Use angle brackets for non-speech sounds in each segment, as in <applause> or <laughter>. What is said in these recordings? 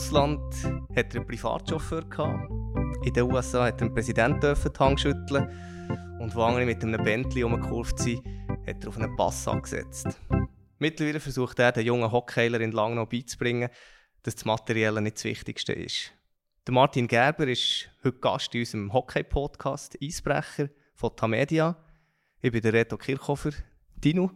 Russland hat er einen Privatchauffeur gehabt. In den USA hat er einen Präsident die Hand schütteln. Und wo andere mit einem Bentley umgekurvt sind, hat er auf einen Pass angesetzt. Mittlerweile versucht er, den jungen Hockeyer in Langnau beizubringen, dass das Materielle nicht das Wichtigste ist. Der Martin Gerber ist heute Gast in unserem Hockey-Podcast Eisbrecher von Tamedia. Ich bin der Reto Kirchhofer. Dino,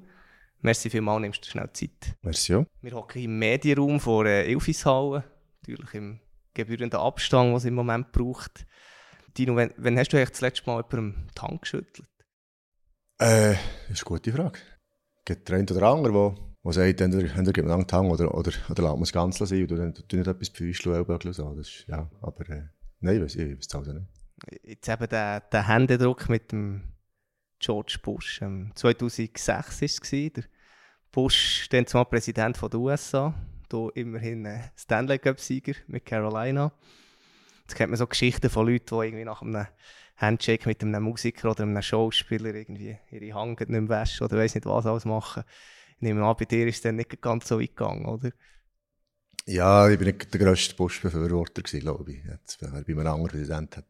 merci vielmals, nimmst du schnell Zeit. Merci. Wir hocken im Medienraum vor äh, Elfishalle, natürlich im gebührenden Abstand, was es im Moment braucht. Dino, wenn, wenn hast du eigentlich das letzte Mal jemandem die Hand geschüttelt? Äh, das ist eine gute Frage. Gibt der eine oder andere, der, der sagt, entweder, entweder gibt man die Hand oder, oder, oder lässt man es ganz sein und dann tut nicht etwas Füßchen oder so. Das ist, ja, aber äh, nein, ich weiß es also nicht. Jetzt eben der, der Händedruck mit dem George Bush. Ähm, 2006 war es. Der Bush, dann zwar Präsident der USA, hier immerhin äh, Stanley Cup-Sieger mit Carolina. Jetzt kennt man so Geschichten von Leuten, die irgendwie nach einem Handshake mit einem Musiker oder einem Schauspieler irgendwie ihre Hand nicht mehr waschen oder weiß nicht was alles machen. Ich nehme an, bei dir ist es dann nicht ganz so weit gegangen, oder? Ja, ich bin nicht der grösste Bush-Befürworter, glaube ich. Jetzt, wenn er bei einem anderen Präsident hat,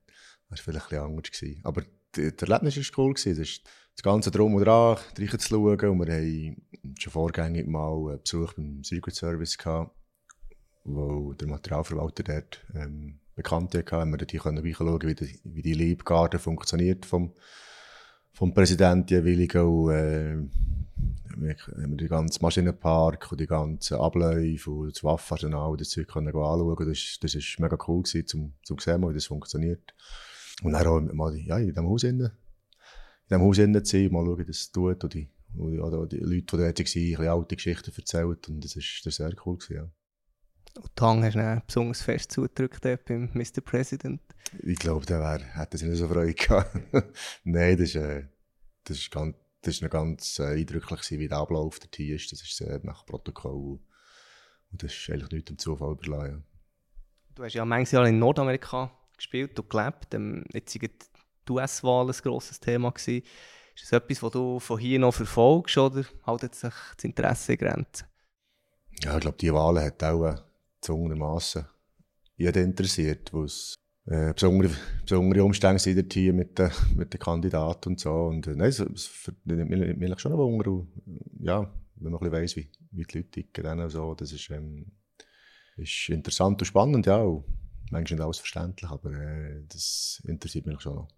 wäre es vielleicht bisschen anders gewesen. Aber das Erlebnis war cool. Gewesen. Das, das Ganze drum und dran, reinzuschauen. Und wir haben schon vorgängig mal einen Besuch beim Secret Service gehabt, wo der Materialverwalter dort ähm, bekannt hatte. Haben wir dort reinschauen wie die, die Liebgarde funktioniert vom, vom Präsidenten jeweiligen. Und, äh, haben den ganzen Maschinenpark und die ganzen Abläufe und das Waffenarsenal und das Zeug können anschauen. Das, das ist mega cool gewesen, zum, zum sehen, wie das funktioniert. Und dann auch mal ja, in diesem Haus innen, in diesem Haus innen zu sein, mal schauen, wie das tut. Und die, oder die Leute, die dort waren, alte Geschichten erzählt. Und das ist sehr cool gewesen, ja. Und Tang hast du besonders fest zugedrückt beim Mr. President? Ich glaube, der wär, hätte sich nicht so Freude gehabt. <laughs> Nein, das ist, äh, das ist ganz, das ist ganz äh, eindrücklich, wie der Ablauf der Tier ist. Das ist sehr nach Protokoll. Und das ist eigentlich nicht dem Zufall überlassen. Du hast ja manchmal in Nordamerika gespielt und gelebt. Ähm, jetzt sind die US-Wahl ein grosses Thema gewesen. Ist das etwas, was du von hier noch verfolgst oder haltet sich das Interesse Grenzen? Ja, ich glaube, die Wahl hat auch äh, zwungenermassen jeden interessiert, wo es äh, besondere, besondere Umstände sind hier mit den, mit den Kandidaten und so. Und äh, nein, es, es nimmt mich schon ein Wunder. Und, ja, wenn man ein bisschen weiss, wie, wie die Leute ticken und so, das ist, ähm, ist interessant und spannend, ja. Und manchmal nicht alles verständlich, aber äh, das interessiert mich schon noch.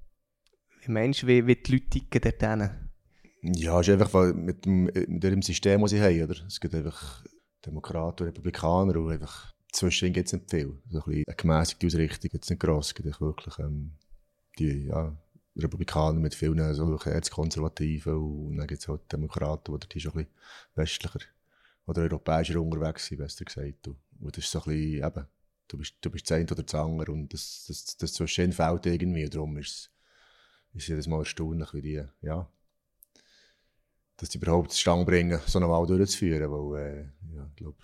Meinst du, wie, wie die Leute ticken dort Ja, ist einfach mit dem, mit dem System, das sie haben, oder? Es gibt einfach Demokraten und Republikaner und einfach zwischen gibt es nicht viel. So ein eine gemäßigte Ausrichtung gibt es nicht gross. Es gibt wirklich ähm, die ja, Republikaner mit vielen so Erzkonservativen und dann gibt es halt Demokraten, die schon ein bisschen westlicher oder europäischer unterwegs sind, besser gesagt. Und, das ist so ein bisschen, eben, du bist, du bist das eine oder das andere und das, das, das zwischen fällt irgendwie. Darum ist ist jedes Mal erstaunlich, wie die, ja, dass die überhaupt zustande bringen, so eine Wahl durchzuführen, weil, äh, ja, ich glaube,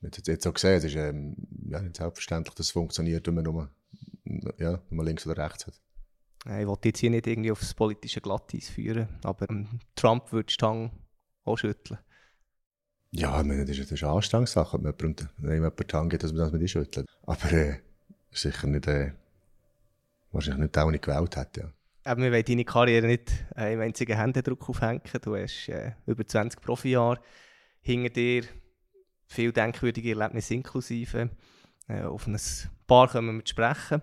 man hat jetzt auch gesehen, es ist ähm, ja, nicht selbstverständlich, dass es funktioniert, wenn man nur, ja, wenn man links oder rechts hat. Ich wollte jetzt hier nicht irgendwie aufs politische Glatteis führen, aber ähm, Trump würde die Stange auch schütteln. Ja, ich meine, das ist, das ist eine Anstrangssache, wenn jemand, wenn jemand die Hand gibt, dass man, das die schüttelt. Aber äh, sicher nicht, äh, wahrscheinlich nicht der, den ich gewählt hätte, ja. Aber wir wollen deine Karriere nicht äh, im einzigen Händedruck aufhängen. Du hast äh, über 20 Profijahre hinter dir, viel denkwürdige Erlebnisse inklusive. Äh, auf ein paar können wir sprechen.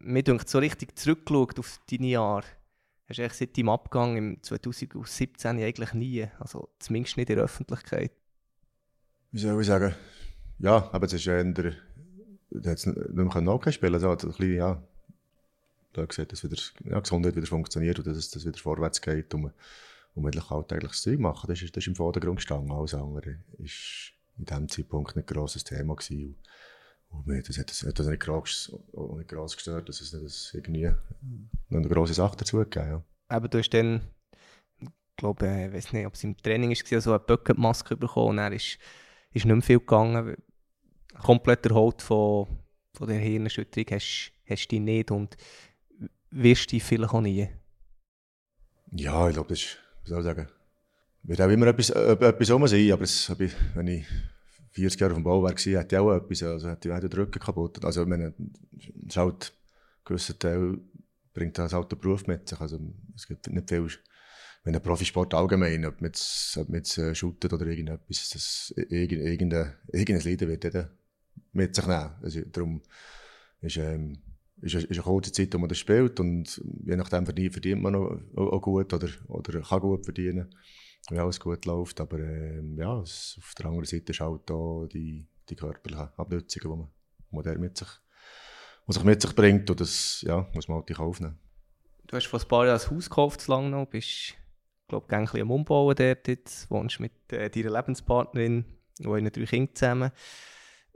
Mir denkt so richtig zurückgeschaut auf deine Jahre, hast du seit deinem Abgang im 2017 eigentlich nie, also zumindest nicht in der Öffentlichkeit. Wie soll ich sagen? Ja, aber es ist ja der, du hättest nicht mehr spielen also ein ja, da gesehen, dass wieder, ja, Gesundheit wieder funktioniert und dass es wieder vorwärts geht und man, alltägliches Zeug machen. Das ist, das ist im Vordergrund gestanden. Alles andere ist in diesem Zeitpunkt nicht ein grosses Thema gewesen. Und das hat das, hat das nicht, gross, nicht gross gestört, dass es nicht das irgendwie eine grosse Sache dazu gegeben ja. Aber du hast dann, ich glaube, ich weiß nicht, ob es im Training war, so eine Bucketmaske bekommen und dann ist, ist nicht mehr viel gegangen. Komplett erholt von, von der Hirnerschütterung hast, hast du dich nicht und wirst du vielleicht auch nie. Ja, ich glaube, das ist, wie soll ich sagen, wird auch immer etwas, äh, etwas rum sein, aber es, wenn ich 40 Jahre auf dem Bauwerk gewesen, hätte ich auch etwas, also hätte ich auch den Rücken kaputt. Also, ich es halt, gewisser Teil bringt das halt den Beruf mit sich. Also, es gibt nicht viel, wenn ein Profisport allgemein, ob man jetzt, ob man jetzt äh, shootet oder irgendetwas, das, irgendein, irgendein Leiden wird jeder mit sich nehmen. Also, darum ist, ähm, ist, ist eine kurze Zeit, wo man das spielt und je nachdem verdient, man auch, auch gut oder, oder kann gut verdienen, wenn alles gut läuft. Aber ähm, ja, es, auf der anderen Seite ist halt da die, die körperlichen Abnutzungen, die man, der mit sich, was sich mit sich bringt und das ja, muss man halt aufnehmen. Du hast vor ein paar Jahren ein Haus gekauft, zu lang noch, bist glaube ich, ein bisschen am Umbauen dort jetzt, wohnst mit äh, deiner Lebenspartnerin euren drei Kindern zusammen.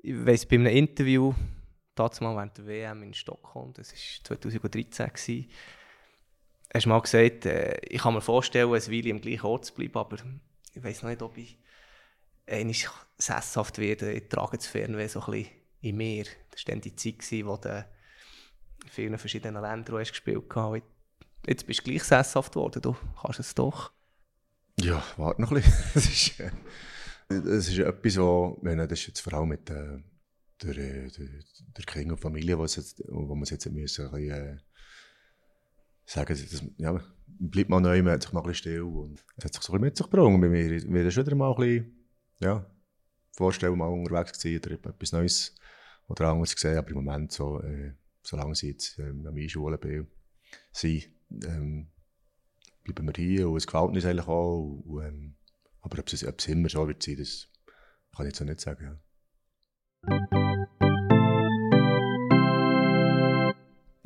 Ich weiss, bei einem Interview damals mal während der WM in Stockholm, das war 2013, gewesen, hast mal gesagt, äh, ich kann mir vorstellen, eine Weile im gleichen Ort zu bleiben, aber ich weiß noch nicht, ob ich einmal sesshaft werde. Ich trage das Fernweh so ein bisschen in mir. Das war dann die Zeit, gewesen, wo du in vielen verschiedenen Ländern hast gespielt hast. Jetzt bist du gleich sesshaft geworden, du kannst es doch. Ja, warte noch ein bisschen. <laughs> Das ist, äh, das ist etwas, wo, das ist jetzt vor allem mit äh, der, der, der Kind und Familie, was jetzt, wo man jetzt müssen, ein bisschen, äh, sagen, dass, ja, bleibt mal neu, man hat sich mal ein still und es hat sich so ein mit sich gebracht. Bei mir wird schon wieder mal ein bisschen, ja, vorstellen, mal unterwegs gewesen oder etwas Neues oder anderes gesehen, aber im Moment so, äh, solange ich jetzt ähm, an Schule bin, sind, ähm, bleiben wir hier und es gefällt uns eigentlich auch. Und, ähm, aber ob es, ob es immer so wird sein, das kann ich jetzt auch nicht sagen. Ja.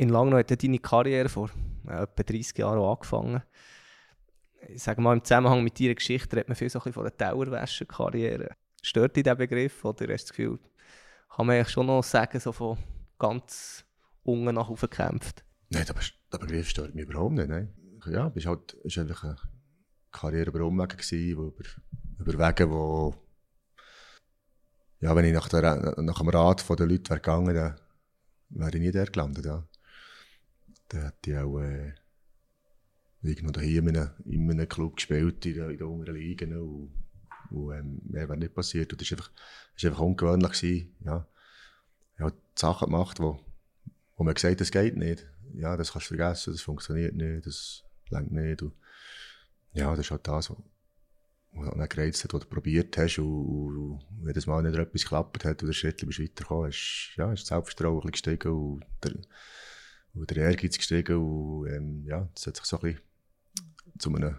In Langnau hat deine Karriere vor äh, etwa 30 Jahren angefangen. Ich sage mal, im Zusammenhang mit deiner Geschichte redet man viel so ein von der Dauerwäscher-Karriere. Stört dich dieser Begriff oder hast du das Gefühl, kann man eigentlich schon noch sagen, so von ganz unten nach oben gekämpft? Nein, der, der Begriff stört mich überhaupt nicht. Nein. Ja, es war halt, eine Karriere über Umwege, über, über Wege, wo ja, wenn ich nach, der, nach dem Rat der Leute wäre gegangen wäre, wäre ich nie der gelandet. Ja. Dann hätte ich auch äh, irgendwo hier in einem, in einem Club gespielt, in der, der unteren Liga. Und, und ähm, mehr wäre nicht passiert. Und das war einfach, einfach ungewöhnlich. Gewesen, ja. Ich habe Sachen gemacht, wo, wo man gesagt hat, das geht nicht. Ja, das kannst du vergessen, das funktioniert nicht, das längt nicht. Und, ja, das ist halt das, wo du gereizt hat, wo du probiert hast und, und, und jedes Mal nicht etwas geklappt hat und der Schritt bist weitergekommen, ist, ja, ist das Selbstvertrauen ein gestiegen und der, und der Ehrgeiz gestiegen und ähm, ja, das hat sich so ein bisschen zu einem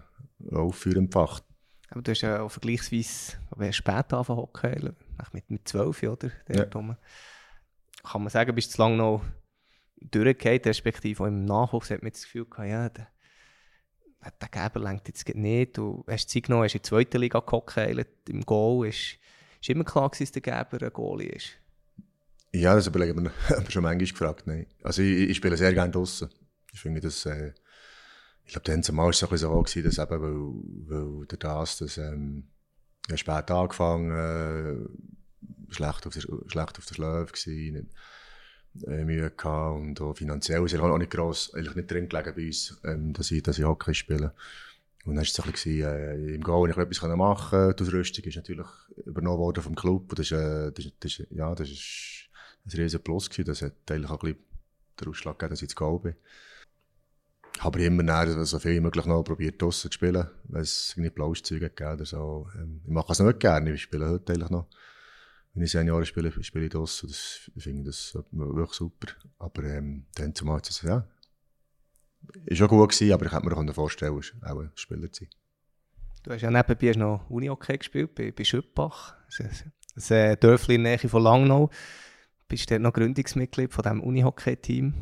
Aufführen empfacht. Aber du hast ja auch vergleichsweise spät angefangen hocken, mit, mit 12 oder? Ja. Kann man sagen, bist du zu lange noch durchgehend, respektive auch im Nachwuchs hat man das Gefühl gehabt, ja, der, der Geber lenkt jetzt nicht. Du hast Zeit genommen, hast in die zweite Liga gehockt, im Goal. Ist, ist immer klar gewesen, dass der Geber ein Goalie ist? Ja, das überlege ich mir <laughs> schon manchmal gefragt. Nein. Also ich, ich spiele sehr gerne draußen. Ich finde das, äh, ich glaube, dann zumal war es so, gewesen, dass eben, weil, weil der das, dass, ähm, ja, spät angefangen, äh, schlecht auf der, schlecht auf der Schläfe gewesen, äh, Mühe gehabt und auch finanziell ist auch nicht gross, eigentlich nicht drin gelegen bei uns, ähm, dass, ich, dass ich Hockey spiele. Und dann war es so ein bisschen, äh, im Goal ich etwas machen konnte. Die Ausrüstung ist natürlich übernommen worden vom Club. Und das ist, äh, das, das, ja, das ist ein riesen Plus gewesen. Das hat eigentlich auch ein bisschen den Ausschlag gegeben, dass ich ins Goal bin. Habe immer näher, so viel wie möglich noch probiert, draussen zu spielen, weil es irgendwie Blauszeug gegeben oder so. Ähm, ich mache es nicht gerne, ich spiele heute eigentlich noch wenn ich Senioren spiele, spiele ich das. das finde das wirklich super. Aber ähm, dann zumal es ja, ist auch gut gewesen, aber ich hätte mir vorstellen können, auch ein Spieler zu sein. Du hast ja nebenbei noch Uni-Hockey gespielt, bei, bei Schüppach. Das ist ein, Dörfli in der Nähe von Langnau. Bist dort noch Gründungsmitglied von diesem Uni-Hockey-Team.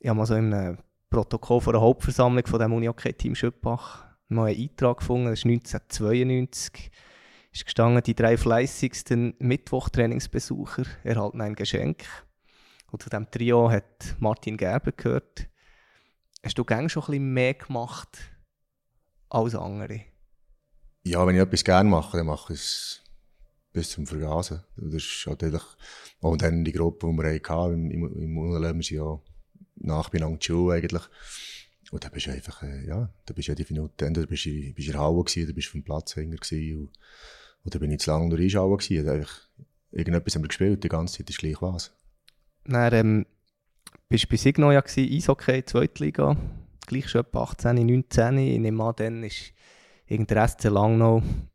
Ich habe mal so in Protokoll von der Hauptversammlung von diesem Uni-Hockey-Team Schüppach mal einen Eintrag gefunden. Das ist 1992 ist gestanden, die drei fleißigsten Mittwochtrainingsbesucher erhalten ein Geschenk. Und zu diesem Trio hat Martin Gerber gehört. Hast du gern schon ein mehr gemacht als andere? Ja, wenn ich etwas gerne mache, dann mache ich es bis zum Vergasen. Das ist natürlich auch dann die Gruppe, die wir hatten, im, im Unleben, wir ja nachbeieinander die Schule eigentlich. Und da bist du einfach, äh, ja, da bist du jede Minute, entweder bist du, bist in der Halle gewesen, oder bist du vom Platz hängen gewesen. Und, oder bin ich zu lange durch Einschauen gewesen. Also irgendetwas haben wir gespielt, die ganze Zeit ist gleich was. Dann ähm, bist du bei Signo ja gewesen, Eishockey, Zweitliga, gleich schon etwa 18, 19. Ich nehme an, dann ist irgendein Langnau in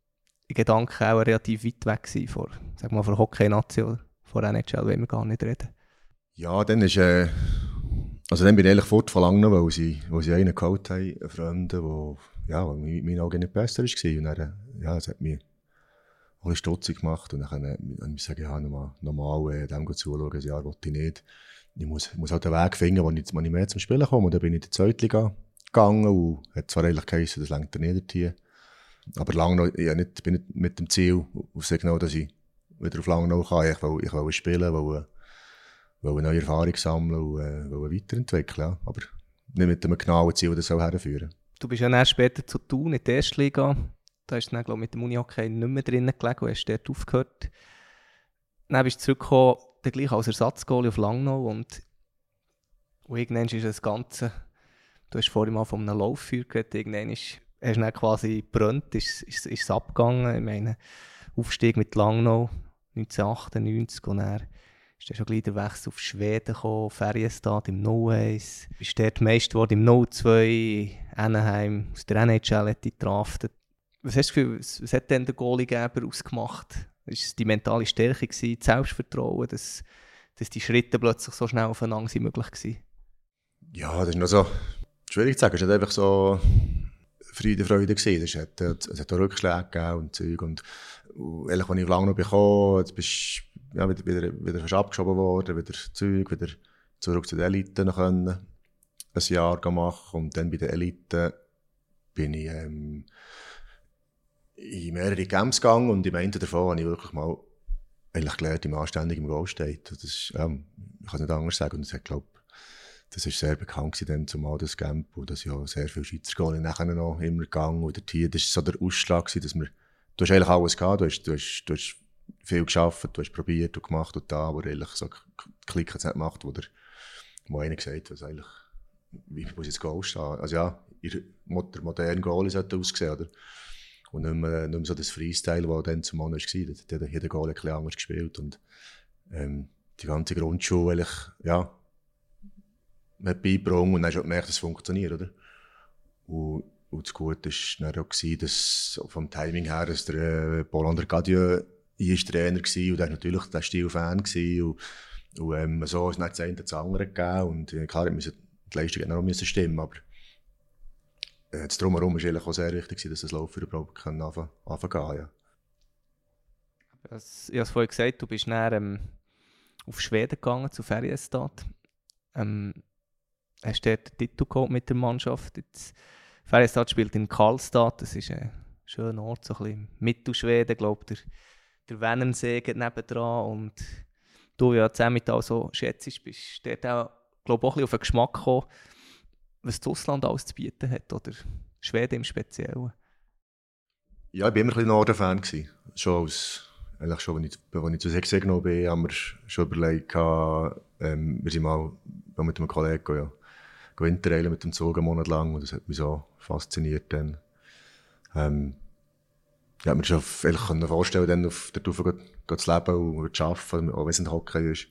Gedanken auch relativ weit weg gewesen von, sag mal, von Hockey-Nation, von NHL wollen wir gar nicht reden. Ja, dann ist, äh, also dann bin ich eigentlich fort von weil sie, weil sie einen geholt haben, einen Freund, der, ja, in meinen Augen nicht besser war. Und dann, ja, es hat mich ein bisschen stutzig gemacht und dann habe ich gesagt, ja, nochmal, nochmal äh, dem zuschauen, ein Jahr wollte ich nicht. Ich muss, muss halt einen Weg finden, wo ich, wo ich mehr zum Spielen komme. Und dann bin ich in die zweite gegangen und hat zwar eigentlich geheißen, das längt nicht hier. Aber Langnau, ich nicht, bin nicht mit dem Ziel auf Signal, dass ich wieder auf Langnau kann. Ich will, ich will spielen, will, will eine neue Erfahrung sammeln und äh, will weiterentwickeln. Ja. Aber nicht mit dem genauen Ziel, das soll herführen. Du bist ja dann später zu Thun in der ersten Liga. Da hast du dann, glaube mit dem Unihockey nicht mehr drinnen gelegen und hast dort aufgehört. Dann bist du zurückgekommen, dann gleich als Ersatzgoalie auf Langnau und, und irgendwann ist das Ganze, du hast vorhin mal von einem Lauffeuer geredet, irgendwann ist, hast du dann quasi gebrannt, ist, ist, ist es abgegangen. Ich meine, Aufstieg mit Langnau 1998 und dann ist dann schon gleich der Wechsel auf Schweden gekommen, Ferienstadt im No-1. Bist dort Meister geworden im No-2, Anaheim, aus der NHL hat dich gedraftet. Was hast du Gefühl, was, was hat denn der Goaliegeber ausgemacht? Ist es die mentale Stärke, gewesen, das Selbstvertrauen, dass, dass die Schritte plötzlich so schnell aufeinander möglich waren? Ja, das ist noch so schwierig zu sagen. Es war einfach so Friede, Freude. Gewesen. Es hat, es hat auch Rückschläge gegeben und Zeug. Und, und ehrlich, als ich lange noch bekommen jetzt bist ja, wieder, wieder, wieder abgeschoben worden, wieder Zeug, wieder zurück zu den Eliten können. Ein Jahr machen und dann bei den Eliten bin ich ähm, in mehrere Camps gegangen und im einen davon habe ich wirklich mal eigentlich gelernt, im Goal steht. Das ist, ja, ich kann es nicht anders sagen. Und das, glaub, das ist sehr bekannt gewesen, zumal das Camp, und das ja sehr viele Schweizer Goal nachher noch immer gegangen. Und hier, das war so der Ausschlag, gewesen, dass wir, du hast eigentlich alles gehabt, du hast, du hast, du hast viel geschafft, du hast probiert und gemacht und da, aber eigentlich so Klick hat gemacht, wo der, wo einer gesagt hat, eigentlich, wie muss jetzt Goal stehen? Also ja, der moderne Goal sollte aussehen, oder? Und nicht mehr, nicht mehr so das Freestyle, das dann zum Mann war. Da hat jeder Goal ein bisschen anders gespielt. Und ähm, die ganze Grundschule, eigentlich, ja, hat beigebracht und dann hast du gemerkt, dass es funktioniert, oder? Und, und das Gute war auch, gewesen, dass vom Timing her, dass der äh, Paul Andergadieu ist Trainer war und der war natürlich der Stil-Fan. Und, und ähm, so ist es nicht das eine das andere gegeben. Und äh, klar, die Leistung auch stimmen, aber äh, das Drumherum war auch sehr wichtig, dass das Laufen überhaupt anfangen kann. Ja. Ich habe es vorhin gesagt, du bist dann ähm, auf Schweden gegangen, zu Ferienstadt. Ähm, hast dort den Titel geholt mit der Mannschaft. Jetzt, Ferienstadt spielt in Karlstad, das ist ein schöner Ort, so ein bisschen Mittelschweden, glaube der, der Wennernsee geht nebendran und du ja auch so schätzt, bist dort auch, glaube auch ein auf den Geschmack gekommen, was das Ausland alles zu bieten hat, oder Schweden im Speziellen? Ja, ich war immer ein bisschen Norden-Fan. Schon als, eigentlich schon, als ich, zu Sechs genommen bin, haben wir schon überlegt, ähm, wir sind mal mit einem Kollegen ja, Winterreilen mit dem Zug einen Monat lang und das hat mich so fasziniert. Dann. Ähm, ich konnte mir schon vorstellen, dann auf der Stufe zu leben und zu arbeiten, auch wenn es ein Hockey ist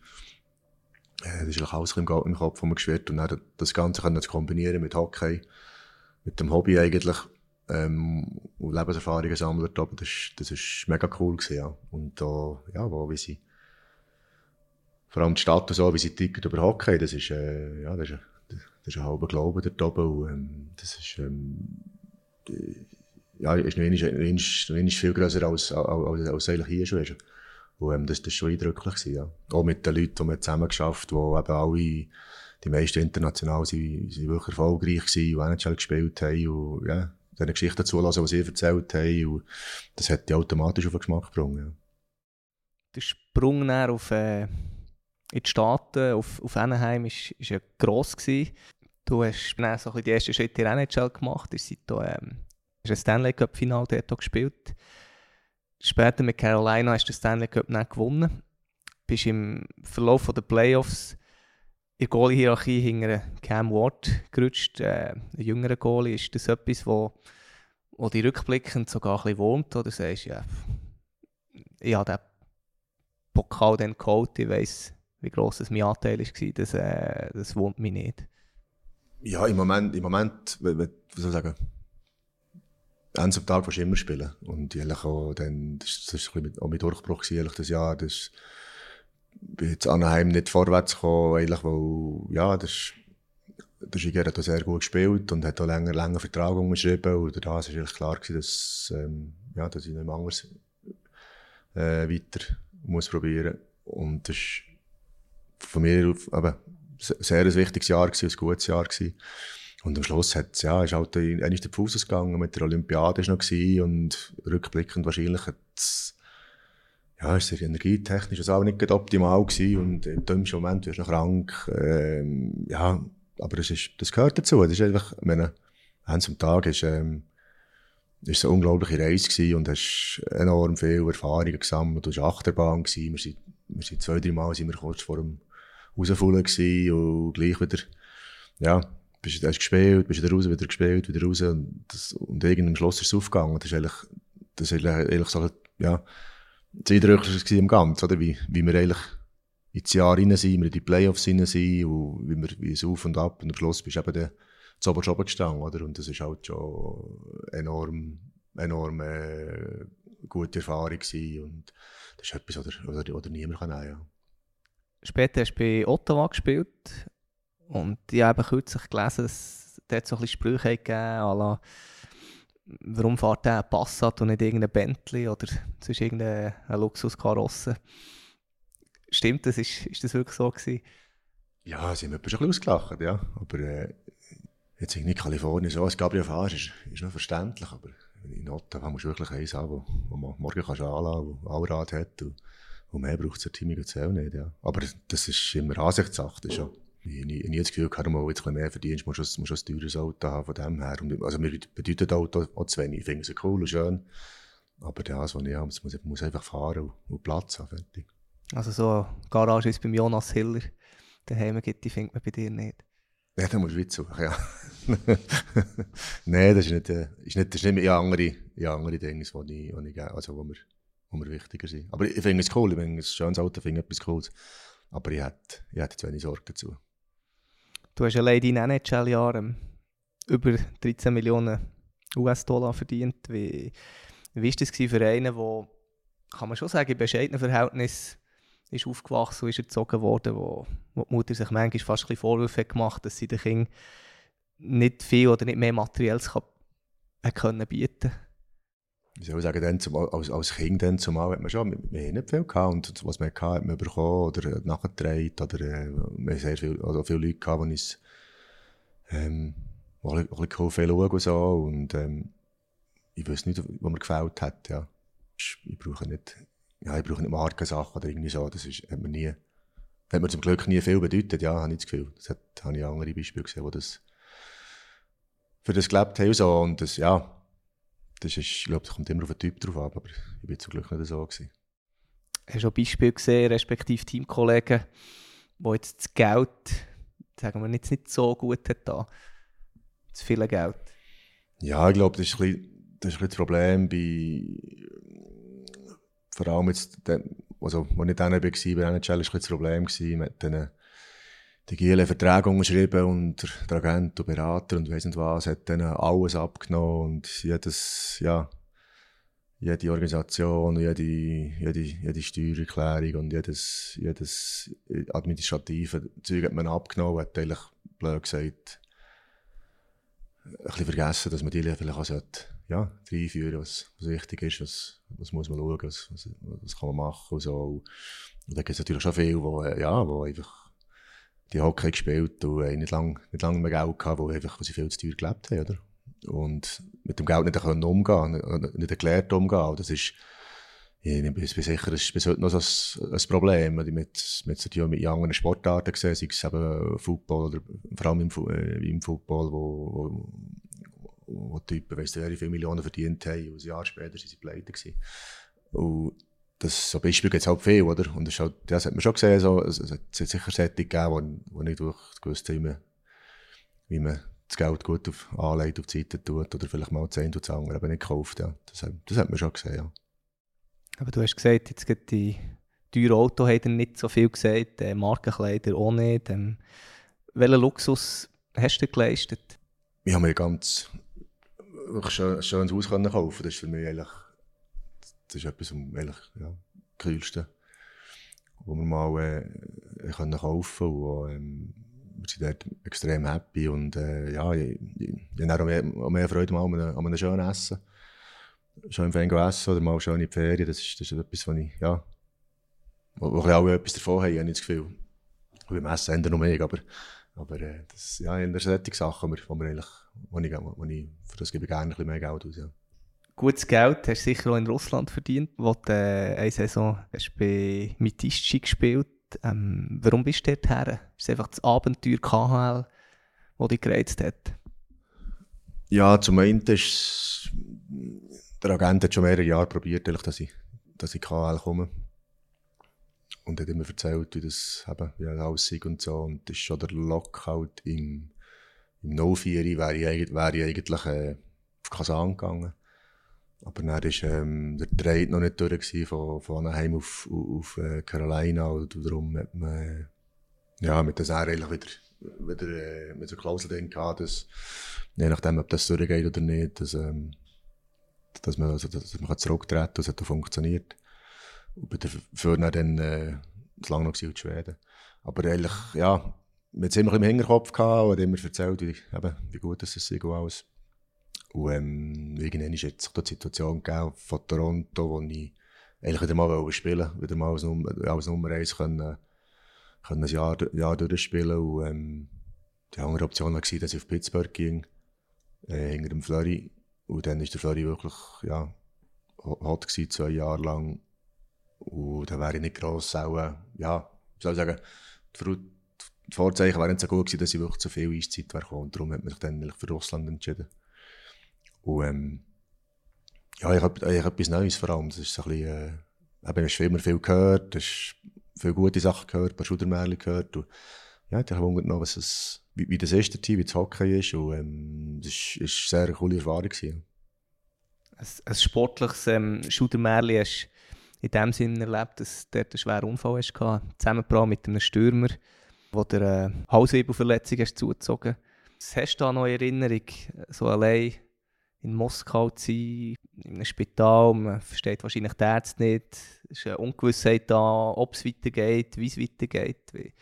äh, das ist alles im, Kopf mir geschwirrt. Und dann das Ganze können zu kombinieren mit Hockey, mit dem Hobby eigentlich, ähm, und Lebenserfahrungen sammeln, aber das, das ist mega cool gewesen, ja. Und da, ja, wo, wie sie, vor allem die Stadt und so, wie sie ticken über Hockey, das ist, äh, ja, das ist, das ist ein halber Glaube dort oben ähm, das ist, ähm, ja, ist noch einmal viel grösser als, als, als, eigentlich hier schon ist. Und ähm, das war schon eindrücklich. Gewesen, ja. Auch mit den Leuten, die wir zusammen geschafft haben, die eben alle, die meisten international, sind, sind wirklich erfolgreich waren und NHL gespielt haben. Und ja, diese Geschichten zulassen, die sie erzählt haben. Und das hat die automatisch auf den Geschmack gebracht. Ja. Der Sprung auf, äh, in die Staaten, auf, auf Anaheim, ist, ist ja gross. Gewesen. Du hast dann so die ersten Schritte in der NHL gemacht. Du hast ähm, ein Stanley Cup-Final dort gespielt. Später mit Carolina hast du den Stanley Cup nicht gewonnen. Bist im Verlauf der Playoffs in der Goalie-Hierarchie hinter Cam Ward gerutscht. Äh, ein jüngerer Goalie. Ist das etwas, wo, wo die rückblickend sogar ein bisschen wohnt? Oder sagst du, ja, ich habe den Pokal dann geholt. Ich weiss, wie gross das mein Anteil war. Das, äh, das wohnt mich nicht. Ja, im Moment, im Moment, wie soll ich sagen, eins am Tag willst du immer spielen. Und ehrlich auch dann, das, das war auch mein Durchbruch gewesen, das Jahr. Das, bin jetzt Anaheim nicht vorwärts gekommen, eigentlich, weil, ja, das, der Giger hat auch sehr gut gespielt und hat auch länger, länger Vertrag unterschrieben. Und da war eigentlich klar gewesen, dass, ähm, ja, dass ich nicht mehr anders äh, weiter muss probieren. Und das war von mir aber sehr ein wichtiges Jahr gewesen, ein gutes Jahr gewesen. Und am Schluss hat ja, ist halt ein, ist der Fuß gegangen mit der Olympiade ist noch gewesen und rückblickend wahrscheinlich hat ja, ist der energietechnisch auch nicht optimal gewesen und im dümmsten Moment wirst du noch krank. Ähm, ja, aber das, ist, das gehört dazu. Das ist einfach, ich meine, eins am Tag ist, ähm, ist eine unglaubliche Reise gewesen und hast enorm viele Erfahrungen gesammelt. Du warst Achterbahn gewesen. Wir sind, wir sind zwei, drei Mal sind wir kurz vor dem Rausfallen gewesen und gleich wieder, ja, bist, hast gespielt, bist wieder raus, wieder gespielt, wieder raus und, das, und irgendwann am Schluss ist es aufgegangen. Das ist eigentlich, das ist eigentlich so, ja, das Eindrücklichste im Ganzen, oder? Wie, wie wir eigentlich ins Jahr rein sind, wir in die Playoffs rein sind und wie, wir, wie es auf und ab und am Schluss bist du eben der Zober oben gestanden, oder? Und das ist halt schon enorm, enorm äh, gute Erfahrung gewesen und das ist etwas, oder, oder, oder niemand kann nehmen, ja. Später hast du bei Ottawa gespielt und ich habe kürzlich gelesen, dass es dort so ein bisschen Sprüche gegeben hat, warum fährt der ein Passat und nicht irgendein Bentley oder sonst irgendeine Luxuskarosse? Stimmt das? Ist, ist das wirklich so gewesen? Ja, sie haben bisschen ausgelacht, ja. Aber äh, jetzt in Kalifornien so, als Gabriel fahrst, ist, ist noch verständlich, aber in Ottawa musst du wirklich eins haben, wo, wo man morgen kannst anlassen, wo Allrad hat und, und mehr braucht es der Team auch nicht, ja. Aber das ist immer Ansichtssache, das. Ich, ich, ich nie das Gefühl wenn du jetzt ein mehr verdienst, musst du, musst du ein teures Auto haben von dem her. Und, also mir bedeutet Auto auch zu wenig. Ich finde es cool und schön. Aber das, was ich habe, muss, muss einfach fahren und, und Platz haben, fertig. Also so eine Garage ist beim Jonas Hiller daheim gibt, die findet man bei dir nicht? Ja, da musst du weit suchen, ja. <laughs> Nein, das ist nicht, äh, ist nicht, das ist nicht mehr andere, andere Dinge, die ich, ich, also, wo, mir, wo mir wichtiger sind. Aber ich finde es cool, ich finde ein schönes Auto, finde etwas Cooles. Aber ich hätte, ich hätte zu wenig Sorge dazu. Du hast allein in NHL-Jahren über 13 Millionen US-Dollar verdient. Wie, wie war das für einen, der, kann man schon sagen, in bescheidenen Verhältnissen ist aufgewachsen und ist erzogen worden, wo, wo die Mutter sich manchmal fast ein Vorwürfe gemacht hat, dass sie den Kindern nicht viel oder nicht mehr Materielles kann, können bieten ich soll sagen, dann zum, als, als Kind dann zumal hat man schon, wir, wir haben nicht viel gehabt und was man hatte, hat man bekommen oder nachgetragen oder äh, wir sehr viel, also viele Leute gehabt, die uns ähm, die ein bisschen geholfen und so und ähm, ich weiß nicht, was mir gefällt hat, ja. Ich brauche nicht, ja, ich brauche nicht Markensachen oder irgendwie so, das ist, hat mir nie, hat mir zum Glück nie viel bedeutet, ja, habe ich das Gefühl. Das hat, habe ich andere Beispiele gesehen, die das für das gelebt haben und so und das, ja, das ist, ich glaube, es kommt immer auf den Typ drauf ab, aber ich bin zum Glück nicht so gewesen. Hast du auch Beispiele gesehen, respektive Teamkollegen, die jetzt das Geld, sagen wir, jetzt nicht so gut hat da, zu viel Geld? Ja, ich glaube, das ist ein bisschen, das, ist ein bisschen das Problem bei, vor allem jetzt, also, als ich dann war, bei NHL, war das Problem mit den die Giele Verträge unterschrieben und der Agent und Berater und weiss nicht was hat dann alles abgenommen und jedes, ja, jede Organisation, jede, jede, jede Steuererklärung und jedes, jedes administrative Zeug hat man abgenommen, hat eigentlich, blöd gesagt, ein bisschen vergessen, dass man die vielleicht auch sollte, ja, reinführen was, was wichtig ist, was, was muss man schauen, was, was, was kann man machen und so. Und da gibt es natürlich schon viele, wo, ja, wo einfach die Hockey gespielt und äh, nicht lange nicht lang mehr Geld gehabt, wo, einfach, wo sie viel zu teuer gelebt haben. Oder? Und mit dem Geld nicht können umgehen, nicht erklärt umgehen. Das ist, ich bin sicher, das ist bis heute noch so ein, ein Problem. Mit, mit, mit, mit anderen Sportarten gesehen, sei es eben Football oder vor allem im, äh, im Football, wo, wo, wo Typen, weißt du, wie viele Millionen verdient haben und ein Jahr später sind sie pleite gewesen. Und das, so Beispiele gibt es halt viel, oder? Und das, halt, das hat man schon gesehen, so, es, es hat sicher Sätze gegeben, wo, wo nicht gewusst haben, wie man, wie man das Geld gut auf, anlegt, auf die Seite tut, oder vielleicht mal das eine oder das andere eben nicht kauft, ja. Das, das hat man schon gesehen, ja. Aber du hast gesagt, jetzt geht die teure Auto hat er nicht so viel gesagt, äh, Markenkleider auch nicht. Ähm, welchen Luxus hast du geleistet? Ich habe mir ganz schön, schönes Haus können kaufen. Das ist für mich eigentlich das ist etwas am ja, kühlsten, was wir mal äh, können kaufen und ähm, wir sind dort extrem happy und äh, ja, ich, ich, ich habe auch mehr, Freude mal an einem, an einem schönen Essen. Schön im Fernsehen essen oder mal schön in die Ferien, das ist, das ist etwas, was ich, ja, wo, wo auch etwas davon habe, habe ich das Gefühl. Beim Essen ändern noch mehr, aber, aber äh, das, ja, in der solchen Sachen, wo, wo ich, wo ich, für das gebe ich gerne ein bisschen mehr Geld aus, ja. Gutes Geld hast du sicher auch in Russland verdient, wo du äh, eine Saison hast bei Mitischi gespielt ähm, Warum bist du dort her? Ist es einfach das Abenteuer KHL, das dich gereizt hat? Ja, zum einen ist der Agent hat schon mehrere Jahre probiert, dass ich, dass ich KHL komme. Und hat immer erzählt, wie das eben, wie aussieht und so. Und das ist schon der Lockout im, im 04 wäre ich, wäre ich eigentlich äh, auf Kasan gegangen. Aber dann war ähm, der Trade noch nicht durch von, von Anaheim auf, auf äh, Carolina. Und darum hat man ja, mit der Serie wieder, wieder äh, mit der Klausel drin gehabt, dass je nachdem, ob das durchgeht oder nicht, dass, ähm, dass man, also, dass man zurücktreten kann. Das hat auch funktioniert. Und bin dafür dann äh, zu lange noch in Schweden. Aber eigentlich, ja, wir hatten immer im Hinterkopf gehabt und immer erzählt, wie, eben, wie gut das ist und alles. Und ähm, irgendwann ist jetzt die Situation gegeben von Toronto, wo ich eigentlich wieder mal spielen wollte, wieder mal als Nummer, als Nummer 1 können, können ein Jahr, Jahr durchspielen. Und ähm, die andere Option war, dass ich auf Pittsburgh ging, äh, hinter dem Flurry. Und dann war der Flurry wirklich ja, hot gewesen, zwei Jahre lang. Und da wäre ich nicht gross auch, äh, ja, wie soll ich sagen, die, Vorzeichen wären nicht so gut gewesen, dass ich wirklich zu viel Eiszeit wäre Und darum hat man sich dann für Russland entschieden. Und ähm, ja, ich habe hab etwas Neues vor allem. Das ist so ein bisschen, äh, eben, hast immer viel gehört, hast viele gute Sachen gehört, ein paar Schudermärchen gehört. Und, ja, ich habe noch, was es, wie, wie das erste Team, wie das Hockey ist. Und ähm, das ist eine sehr coole Erfahrung. Gewesen. Ein, sportliches ähm, Schudermärchen hast in dem Sinne erlebt, dass du dort einen schweren Unfall hast zusammengebracht mit einem Stürmer, der äh, Halswirbelverletzung zugezogen. Was hast du da noch in Erinnerung, so allein in Moskau zu sein, in einem Spital, man versteht wahrscheinlich die Ärzte nicht, es ist eine Ungewissheit da, ob es weitergeht, wie es weitergeht. Wie,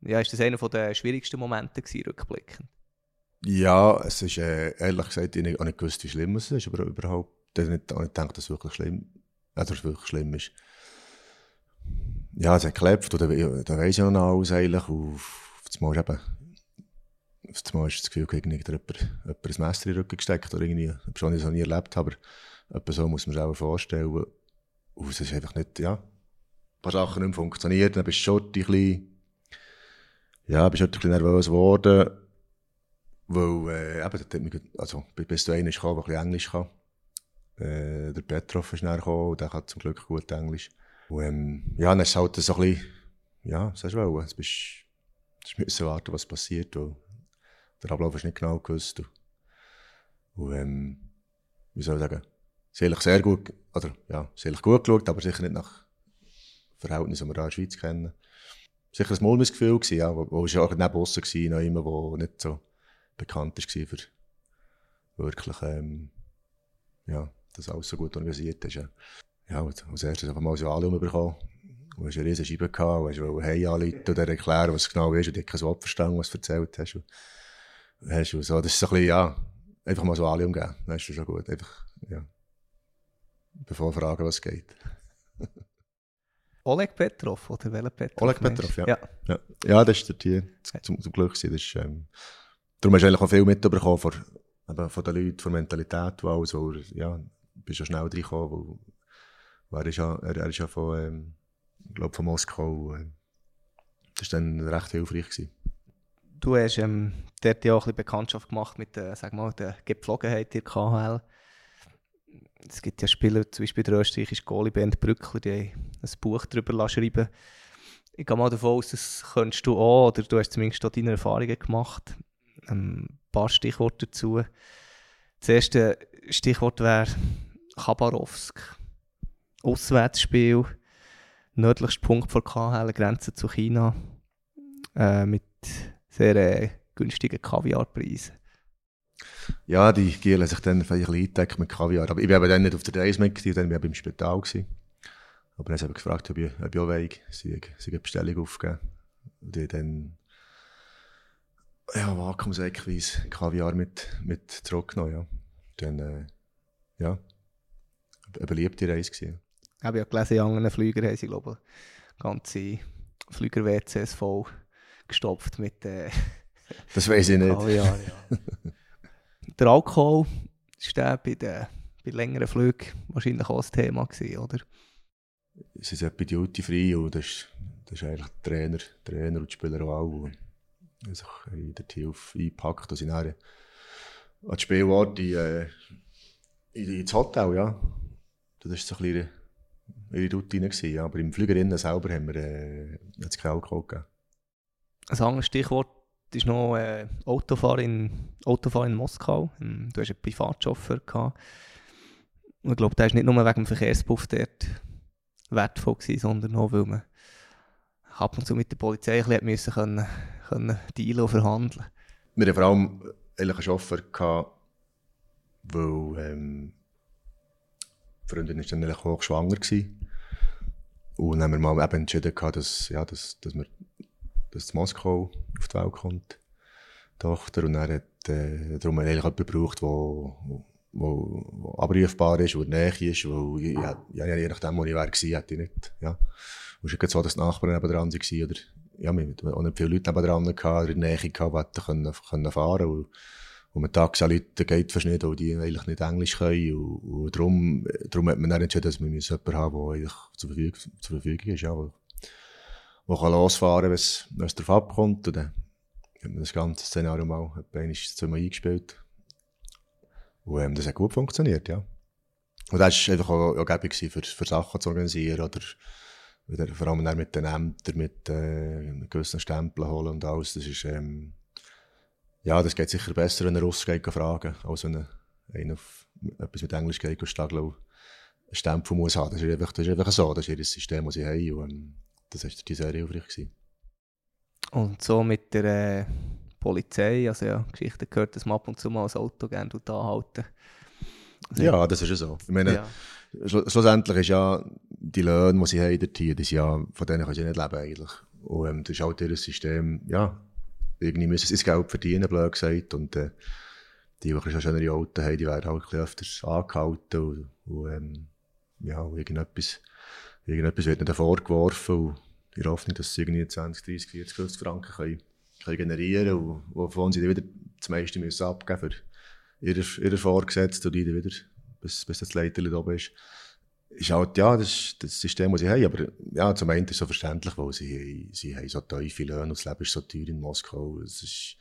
ja, ist das einer der schwierigsten Momente gewesen, rückblickend? Ja, es ist äh, ehrlich gesagt, ich habe nicht gewusst, wie schlimm es ist, aber überhaupt ich nicht, nicht gedacht, dass es wirklich schlimm, dass es wirklich schlimm ist. Ja, es hat geklebt, da, da weiss ich noch alles eigentlich, und auf Mal eben einmal ist das Gefühl, irgendwie jemand, ein Messer in den Rücken gesteckt oder irgendwie, schon ich das nie erlebt aber so muss man sich auch vorstellen. Und es ist einfach nicht, ja, ein paar Sachen nicht funktioniert, dann bist du schon ein bisschen, ja, bist halt ein bisschen nervös geworden, weil, äh, eben, mich, also, bis du einer kam, der ein bisschen Englisch kann. Äh, der Petrov ist näher gekommen, und der hat zum Glück gut Englisch. Und, ähm, ja, dann ist es halt so ein bisschen, ja, hast du wollen? Du bist, du musst warten, was passiert. Und der Ablauf ist nicht genau gewusst. Und, und wie soll ich sagen, sicherlich sehr gut, oder ja, sicherlich gut geschaut, aber sicher nicht nach Verhältnissen, die wir in der Schweiz kennen. Sicher ein mulmiges Gefühl gewesen, ja, wo, wo auch neben aussen war, noch immer, wo nicht so bekannt war für wirklich, ähm, ja, das alles so gut organisiert ist. Ja, ja als erstes einfach mal so Alum bekommen. Du hast eine riesige Scheibe gehabt, du wolltest Hey anrufen und erklären, was es genau ist und ich kein Wort verstanden, was du erzählt hast. Und hast du so. Das ist so ein bisschen, ja, einfach mal so alle umgehen. Dann ist das schon gut. Einfach, ja. Bevor fragen, was geht. <laughs> Oleg Petrov oder welcher Petrov? Oleg Petrov, ja. ja. ja. Ja, das ist der Tier, zum, zum Glück. Das ist, ähm, darum hast du eigentlich auch viel mitbekommen von, eben, von den Leuten, von der Mentalität, alles, wo, ja, bist ja schnell reingekommen, weil, er ist ja, er, er ist ja von, ähm, ich glaube, von Moskau. Äh, das war dann recht hilfreich. Gewesen. Du hast ähm, dort ja auch ein Bekanntschaft gemacht mit der, sag mal, der Gepflogenheit der KHL. Es gibt ja Spieler, zum Beispiel der österreichische Goalie Bernd Brückler, die ein Buch darüber schreiben Ich gehe mal davon aus, das könntest du auch, oder du hast zumindest auch deine Erfahrungen gemacht. Ähm, ein paar Stichworte dazu. Das erste Stichwort wäre Chabarovsk. Auswärtsspiel. nördlichsten Punkt vor KHL, Grenze zu China, äh, mit sehr äh, günstigen Kaviarpreisen. Ja, die Gielen sich dann vielleicht ein eingedeckt mit Kaviar. Aber ich war dann nicht auf der Reise mitgekommen, dann war ich im Spital. Gewesen. Aber dann habe ich gefragt, ob ich, ob ich auch weig, sie, sie eine Bestellung aufgeben. Und ich dann ja, vakuumsäckweise Kaviar mit, mit zurückgenommen. Ja. Dann, äh, ja, eine beliebte Reise gewesen. Ich habe ja gelesen, in anderen Flügern haben sie, glaube ich, ganze Flüger-WCs voll gestopft mit äh, <laughs> Das weiß ich nicht. Kaviar, ja. <laughs> der Alkohol ist der bei, den, bei längeren Flügen wahrscheinlich auch das Thema gewesen, oder? Sie sind bei Duty Free und das ist, das ist eigentlich der Trainer, Trainer und die Spieler auch. Die sich in der Hilfe eingepackt und sind dann an die Spielort äh, in, ins Hotel, ja. Das war so ein bisschen ihre Routine. Gewesen, ja. Aber im Flügerinnen selber haben wir äh, jetzt keinen Alkohol gegeben. Ein anderes Stichwort ist noch äh, Autofahren, in, Autofahren in Moskau. Du hast einen Privatchauffeur gehabt. Ich glaube, der ist nicht nur wegen dem Verkehrspuff dort wertvoll gewesen, sondern auch, weil man ab und zu mit der Polizei ein bisschen können, können dealen und verhandeln. Wir hatten vor allem einen Chauffeur, gehabt, weil ähm, die Freundin war dann auch schwanger gewesen. Und dann haben wir mal eben entschieden, gehabt, dass, ja, dass, dass, wir, dass Moskau auf die Welt kommt, Tochter. Und dann hat äh, darum eigentlich jemanden gebraucht, der wo, wo, wo abrufbar ist, der näher ist, weil ja, ja, je nachdem, wo ich wäre, hätte ich nicht, ja. Es nicht so, dass die Nachbarn nebenan waren, oder, ja, wir hatten auch nicht viele Leute nebenan oder in der Nähe die können, können fahren und, und man Taxi anrufen geht fast nicht, weil die eigentlich nicht Englisch können. Und, und darum, darum hat man dann entschieden, dass wir jemanden haben, der eigentlich zur Verfügung, zur Verfügung ist, ja, wo, wo kann losfahren, wenn es darauf abkommt. Und dann hat man das ganze Szenario mal einmal eingespielt. Und ähm, das hat gut funktioniert, ja. Und das war einfach auch, gäbig für, für Sachen zu organisieren oder wieder, vor allem dann mit den Ämtern, mit äh, gewissen Stempeln holen und alles. Das ist, ähm, ja, das geht sicher besser, wenn ein Russ geht fragen, als wenn einer auf etwas mit Englisch geht und einen Stempel muss haben. Das ist einfach, das ist einfach so, das ist ihr System, das sie haben und ähm, das war die sehr hilfreich. Gewesen. Und so mit der äh, Polizei, also ja, Geschichte gehört, dass man ab und zu mal das Auto gerne anhalten also, Ja, das ist ja so. Ich meine, ja. schlussendlich ist ja die Löhne, die sie haben, dort hier, die ja, von denen können sie nicht leben eigentlich. Und ähm, das ist halt ihr System, ja, irgendwie müssen sie das Geld verdienen, blöd gesagt. Und äh, die, die ein schönere Autos haben, die werden halt ein bisschen öfters angehalten und, und ähm, ja, irgendetwas, irgendetwas wird ihnen davor geworfen und in der Hoffnung, dass sie irgendwie 20, 30, 40, 50 Franken können, können generieren und wovon sie dann wieder das meiste müssen abgeben für ihre, ihre Vorgesetzten und die wieder, bis, bis das Leiter oben ist ist halt, ja, das das System, das sie haben. Aber ja, zum einen ist es so verständlich, weil sie, sie haben so tiefe Löhne und das Leben ist so teuer in Moskau. Es ist,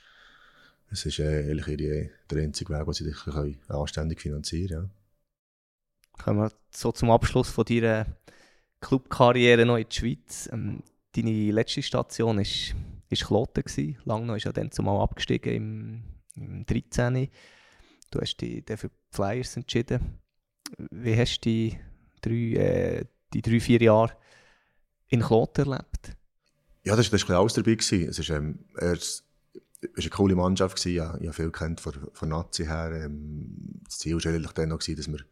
es ist äh, eigentlich ihre, der einzige Weg, wo sie können anständig finanzieren können. Ja. Kommen wir so zum Abschluss von deiner Clubkarriere noch in der Schweiz. Ähm, deine letzte Station war ist, ist Kloten. Gewesen. Langnau ist ja dann zumal abgestiegen im, im 13. Du hast dich für die Flyers entschieden. Wie hast du dich drei, äh, die drei, vier Jahre in Kloten erlebt? Ja, das war ein alles dabei. Es ist, ähm, war eine coole Mannschaft. Gewesen. Ich habe viel von, von Nazi her. Ähm, das Ziel war eigentlich dann noch, gewesen, dass, wir,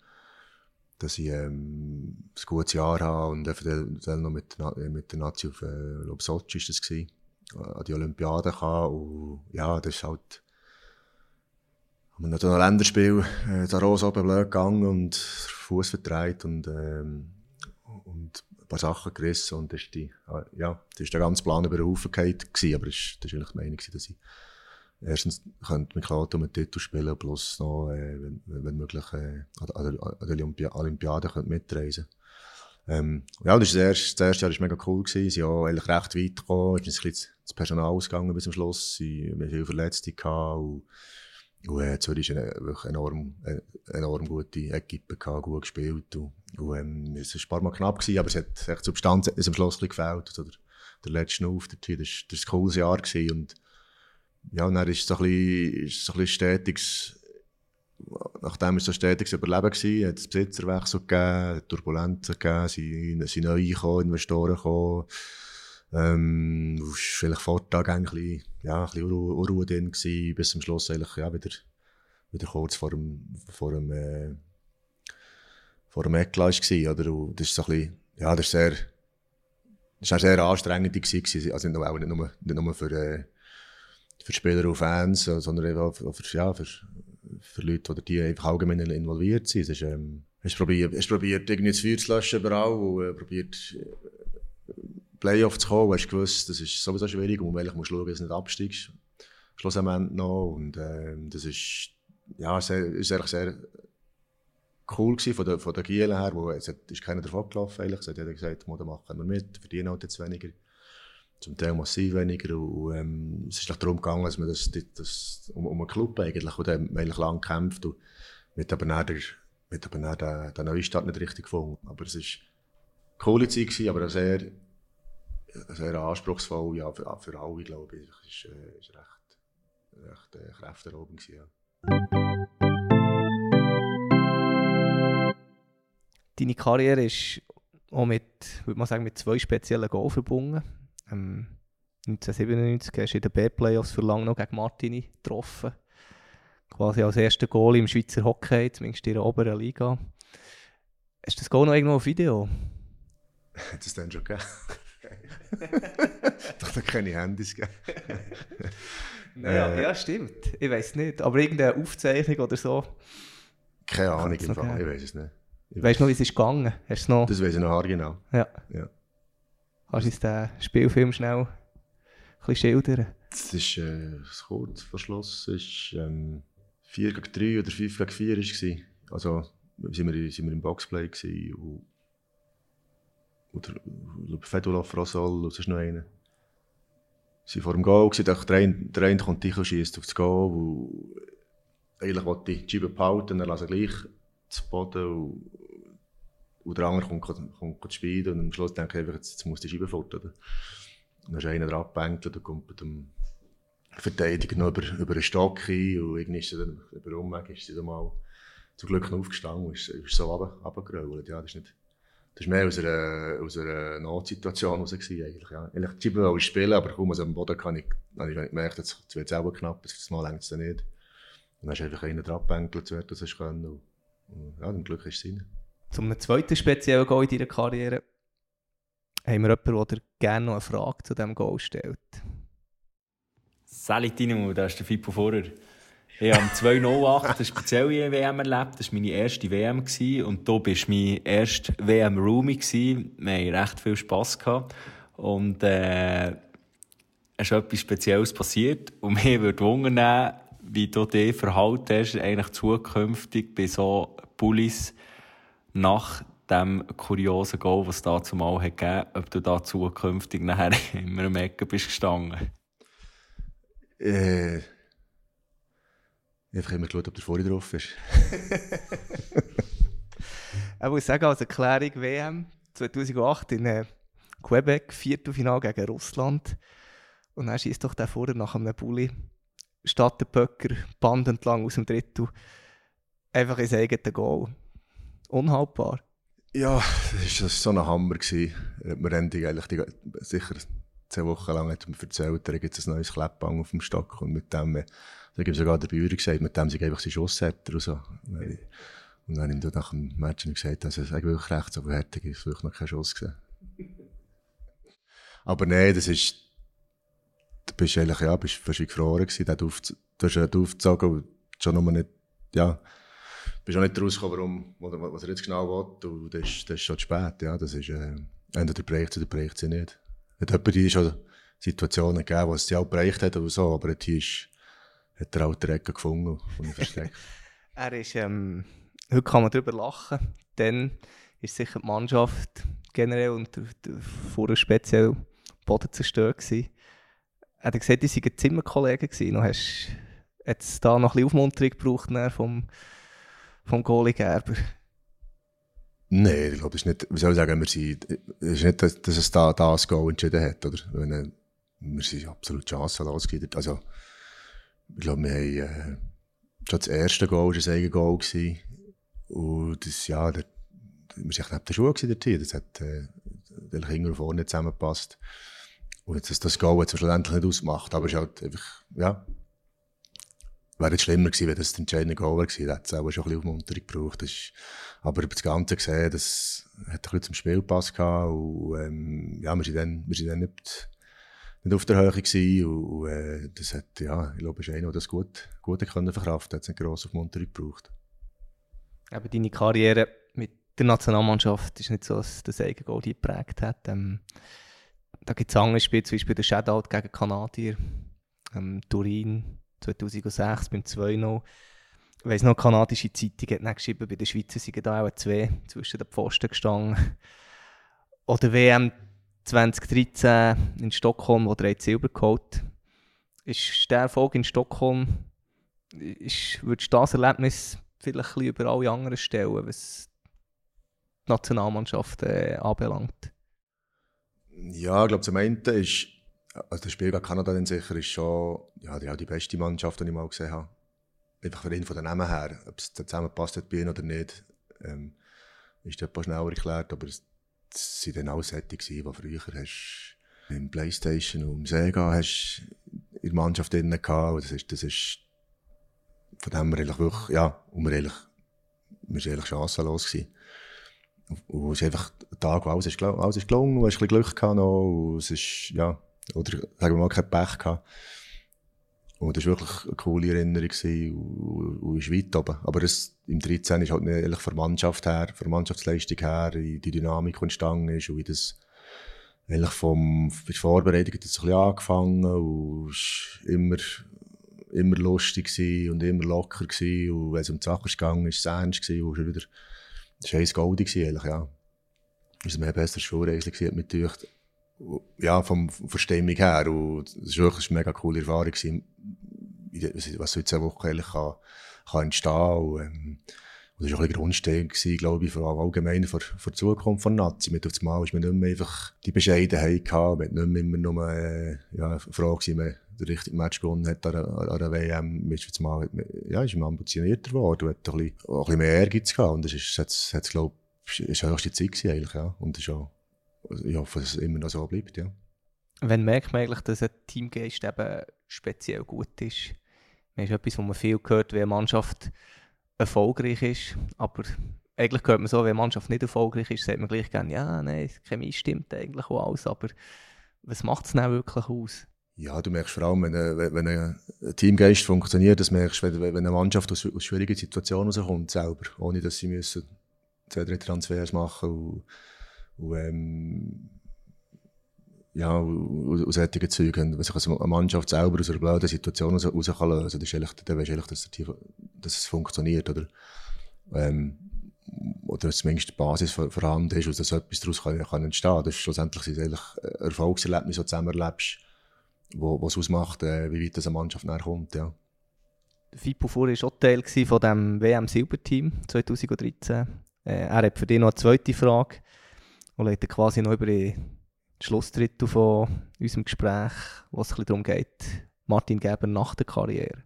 dass ich ähm, ein gutes Jahr habe und dann noch mit, mit der Nazi auf äh, Sochi ist das gewesen, an die Olympiade kam. Und ja, das ist halt haben wir noch ein Länderspiel äh, da Rose oben blöd gegangen und Fuß vertreibt und, ähm, und ein paar Sachen gerissen und das ist, die, ah, ja, das ist der ganze Plan über den Haufen gefallen, aber das war eigentlich die Meinung, dass ich erstens könnte mit Kloten um einen Titel spielen, plus noch, äh, wenn, wenn möglich, äh, an der, an der Olympia Olympiade könnte mitreisen ähm, ja, das, das, erste, das erste Jahr war mega cool. Gewesen. Sie sind eigentlich recht weit gekommen. Es ist ein bisschen das Personal ausgegangen bis zum Schluss. Sie haben viele Verletzte gehabt. Und und äh, Zürich war eine wirklich enorm, eine enorm gute Equipe, gehabt, gut gespielt. Und, und ähm, es war ein paar Mal knapp, gewesen, aber es hat echt Substanz am Schluss gefällt. Also der, der letzte der, das war ein cooles Jahr. Gewesen. Und ja, und dann ist es ein bisschen, ist ein bisschen stetiges nachdem es so stetiges Überleben war, hat es Besitzerwechsel gegeben, Turbulenzen gegeben, sind, sind neu gekommen, Investoren gekommen. Ähm, war vielleicht Vortag ein bisschen, ja, ein bisschen Unruhe drin gewesen, bis zum Schluss eigentlich, ja, wieder, wieder kurz vor dem, vor dem, äh, vor dem Eckgleis war, oder? Und das ist so ein bisschen, ja, das ist sehr, das war sehr anstrengend gewesen, also nicht nur, nicht nur, nicht nur für, äh, für Spieler und Fans, sondern auch für, ja, für, für Leute, die, die einfach allgemein involviert sind. Es ist, ähm, hast probiert, hast probiert irgendwie das Feuer zu löschen überall und äh, probiert äh, Playoff zu kommen. Hast gewusst, das ist sowieso schwierig und man muss schauen, dass du nicht absteigst. Schlussendlich noch und äh, das ist ja sehr, ist eigentlich sehr cool gewesen von der, von der Gielen her, wo es ist keiner davon gelaufen eigentlich. Es hat jeder gesagt, machen wir mit, verdienen halt jetzt weniger zum Teil massiv weniger. Und, ähm, es ist darum gegangen, dass man das, das, um, um einen Club eigentlich, und dann eigentlich lang gekämpft und mit aber dann, der, mit aber dann den, den Neustart nicht richtig gefunden. Aber es war eine coole Zeit, gewesen, aber sehr, sehr anspruchsvoll, ja, für, für alle, glaube ich. Es war äh, recht, recht äh, kräfteraubend. Ja. Deine Karriere ist auch mit, würde man sagen, mit zwei speziellen Goals verbunden. Ähm, 1997 hast du in den B-Playoffs für lange noch gegen Martini getroffen. Quasi als erster Goal im Schweizer Hockey, zumindest in der oberen Liga. Hast du das Goal noch irgendwo auf Video? <laughs> Hat es dann schon gegeben? <laughs> Doch da keine Handys gegeben. <laughs> ja, äh, ja, stimmt. Ich weiß nicht. Aber irgendeine Aufzeichnung oder so. Keine Ahnung im Fall. Ich weiß es nicht. weißt du noch, wie es ist gegangen? Hast noch... Das weiß ich noch genau. Ja. ja. Kannst du uns den Spielfilm schnell ein bisschen schildern? Das ist äh, das Kurzverschluss. Es war ähm, 4 gegen 3 oder 5 gegen 4 war. Also sind wir, sind wir im Boxplay gewesen, und oder Fedula Frosol und sonst noch einer. Sie vor dem Goal gewesen, der eine, der kommt dich schießt auf das Goal eigentlich wollte ich die Scheibe behalten, dann lasse ich gleich zu Boden und und der andere kommt, kommt, kommt spielen und am Schluss denke ich einfach, jetzt, jetzt muss die Scheibe fort. Oder? Dann ist einer dran gebankt und kommt mit dem Verteidiger noch über, über einen Stock hin und irgendwie ist sie dann, über Umweg ist sie dann mal zum Glück noch aufgestanden und ist, ist so runtergerollt. Ja, das. Das war mehr aus einer, aus einer Notsituation heraus. Eigentlich, ja. die Scheibe wollte spielen, aber kaum als am Boden kann ich, habe ich gemerkt, jetzt wird es auch knapp, das Mal längt es nicht. Und dann ist einfach einer dran gebänkelt, so das können. Und, ja, zum Glück ist es rein. Zum zweiten speziellen Goal in deiner Karriere haben wir jemanden, der gerne noch eine Frage zu diesem Goal stellt. Salut Tino, da ist der Fippo Vorer. Ich habe 2008 <laughs> eine spezielle WM erlebt. Das war meine erste WM. Und du bist mein erster WM-Roomie. Wir hatten recht viel Spass. Gehabt. Und äh, es ist etwas Spezielles passiert. Und mir würde wundern, wie du dich verhalten hast, eigentlich zukünftig bei so Bullies, nach dem kuriosen Goal, was es da zumal hat gegeben, ob du da zukünftig nachher immer im Ecken bist gestanden? Äh, ich habe einfach immer geschaut, ob der vorher drauf ist. <laughs> ich muss sagen, als Erklärung WM 2008 in äh, Quebec, Viertelfinale gegen Russland. Und dann schießt doch der vorher nach einem Bulli statt der Böcker Band entlang aus dem Drittel einfach ins eigene Goal unhaltbar. Ja, das war so ein Hammer. Wir haben eigentlich die, sicher zehn Wochen lang hat mir erzählt, da gibt es ein neues Kleppbang auf dem Stock und mit dem, da gibt es sogar der Bauer gesagt, mit dem sie einfach seinen Schuss hätte und so. Und dann habe ich nach dem Match gesagt, dass es wirklich recht so fertig ist, wirklich noch keinen Schuss gesehen. Aber nein, das ist, du bist eigentlich, ja, bist fast gefroren gewesen, du hast aufgezogen und schon nur nicht, ja, bist auch nicht rausgekommen, warum, was <laughs> er jetzt genau will. Und das ist, das ist schon zu spät. Ja. Das ist, äh, entweder bricht oder bricht sie nicht. Es hat die schon Situationen gegeben, wo es sie auch bereicht hat oder so, aber hier ist, hat er auch die Ecke gefunden, von versteckt. er ist, ähm, heute kann man darüber lachen, dann ist sicher die Mannschaft generell und vorher speziell Boden zerstört gewesen. Er hat gesagt, die waren Zimmerkollegen gewesen. Noch hast, hat es da noch ein bisschen Aufmunterung gebraucht vom vom Goalie Gerber? Nein, ich glaube, es ist nicht, wie soll ich sagen, wir sind, es ist nicht, dass, es da das Goal entschieden hat, oder? Wenn, wir sind absolut chancenlos gewesen. Also, ich glaube, wir haben, äh, schon das erste Goal war ein Eigengoal. Gewesen. Und das, ja, der, wir waren neben der Schule dort hier. Das hat äh, hinten und vorne zusammengepasst. Und das, das Goal hat es schlussendlich nicht ausgemacht. Aber es ist halt einfach, ja, wäre jetzt schlimmer gewesen, wenn das der entscheidende Goal war. Da hätte es auch schon ein bisschen Aufmunterung gebraucht. Das ist, aber das Ganze gesehen, das hat ein bisschen zum Spielpass gehabt. Und, ähm, ja, wir sind dann, wir sind dann nicht, nicht auf der Höhe gewesen. Und, und äh, das hat, ja, ich glaube, ist einer, der das gut, gut können verkraften hat. Es nicht grosse Aufmunterung gebraucht. Aber deine Karriere mit der Nationalmannschaft ist nicht so, dass das Eigengoal die geprägt hat. Ähm, da gibt es andere Spiele, zum Beispiel der Shadow gegen Kanadier, ähm, Turin 2006 beim 2-0. Ich weiss noch, eine kanadische Zeitung hat geschrieben, bei den Schweizer sind da auch zwei zwischen den Pfosten gestanden. Oder WM 2013 in Stockholm, wo drei Silber geholt Ist der Erfolg in Stockholm, ist, würdest du das Erlebnis vielleicht ein über alle anderen stellen, was die Nationalmannschaft äh, anbelangt? Ja, ich glaube, zum einen ist, also das Spiel gegen Kanada dann sicher ist schon ja, die, die beste Mannschaft, die ich mal gesehen habe. Einfach von den Namen her, ob es zusammenpasst hat bei ihnen oder nicht, ähm, ist paar schneller erklärt, aber es, waren dann auch solche, die früher hast im Playstation und im Sega hast in der Mannschaft drin gehabt. Das ist, das ist von dem wir wirklich, ja, und wir eigentlich, wir sind eigentlich chancenlos gewesen. Und es ist einfach ein Tag, wo alles ist, alles ist gelungen, du hast ein bisschen Glück gehabt noch, und es ist, ja, oder sagen wir mal, kein Pech gehabt. Und das war wirklich eine coole Erinnerung gewesen, und, und ist weit oben. Aber es, im 13 ist halt nicht ehrlich von der Mannschaft her, von der Mannschaftsleistung her, die Dynamik, entstanden ist und wie das eigentlich vom, bei der Vorbereitung hat es ein bisschen angefangen und es war immer, immer lustig und immer locker gewesen. und wenn es um die Sache ging, war es ernst gewesen und es war wieder, es war eins Goldig eigentlich, ja. Es war mehr besser Schulreise gewesen, mit ja, vom, von Stimmung her. Und es war wirklich eine mega coole Erfahrung, gewesen, was in zwei Wochen eigentlich kann, kann entstehen und, ähm, das war auch ein Grundstein, glaube ich, vor allgemein für, für die Zukunft von Nazi. Mit auf Mal ist man nicht mehr einfach die Bescheidenheit gehabt, man nicht mehr immer nur, äh, ja, froh gewesen, man den richtigen Match gewonnen hat an, an der WM. Mit auf Mal, ja, ist man ambitionierter geworden und hat ein bisschen, auch ein bisschen mehr Ehrgeiz gehabt. Und das ist, glaube ich, ist die höchste Zeit gewesen, eigentlich, ja. Und das ist auch, ich hoffe, dass es immer noch so bleibt, ja. Wann merkt man eigentlich, dass ein Teamgeist eben speziell gut ist? Das ist etwas, was man viel gehört, wenn eine Mannschaft erfolgreich ist, aber eigentlich hört man so, wenn eine Mannschaft nicht erfolgreich ist, sagt man gleich gerne, ja, nein, die Chemie stimmt eigentlich auch alles, aber was macht es denn wirklich aus? Ja, du merkst vor allem, wenn, wenn ein Teamgeist funktioniert, das merkst wenn, wenn eine Mannschaft aus, aus schwierigen Situationen rauskommt, selber, ohne dass sie müssen zwei, drei Transfers machen müssen. Und, ähm, ja, aus solchen Zeugen, wenn sich eine Mannschaft selber aus einer blöden Situation raus, kann lösen dann du eigentlich, dass, die, dass es funktioniert. Oder, ähm, oder zumindest die Basis vorhanden ist und dass etwas daraus kann, kann entstehen kann. Schlussendlich sind eigentlich Erfolgserlebnisse, die du zusammen erlebst, wo, was ausmacht, äh, wie weit eine Mannschaft nachher kommt. Ja. Fippo Fuhr war auch Teil von dem WM-Silberteam 2013. Äh, er hat für dich noch eine zweite Frage und leitet quasi noch über die Schlussdrittel von unserem Gespräch, wo es ein darum geht, Martin Geber nach der Karriere.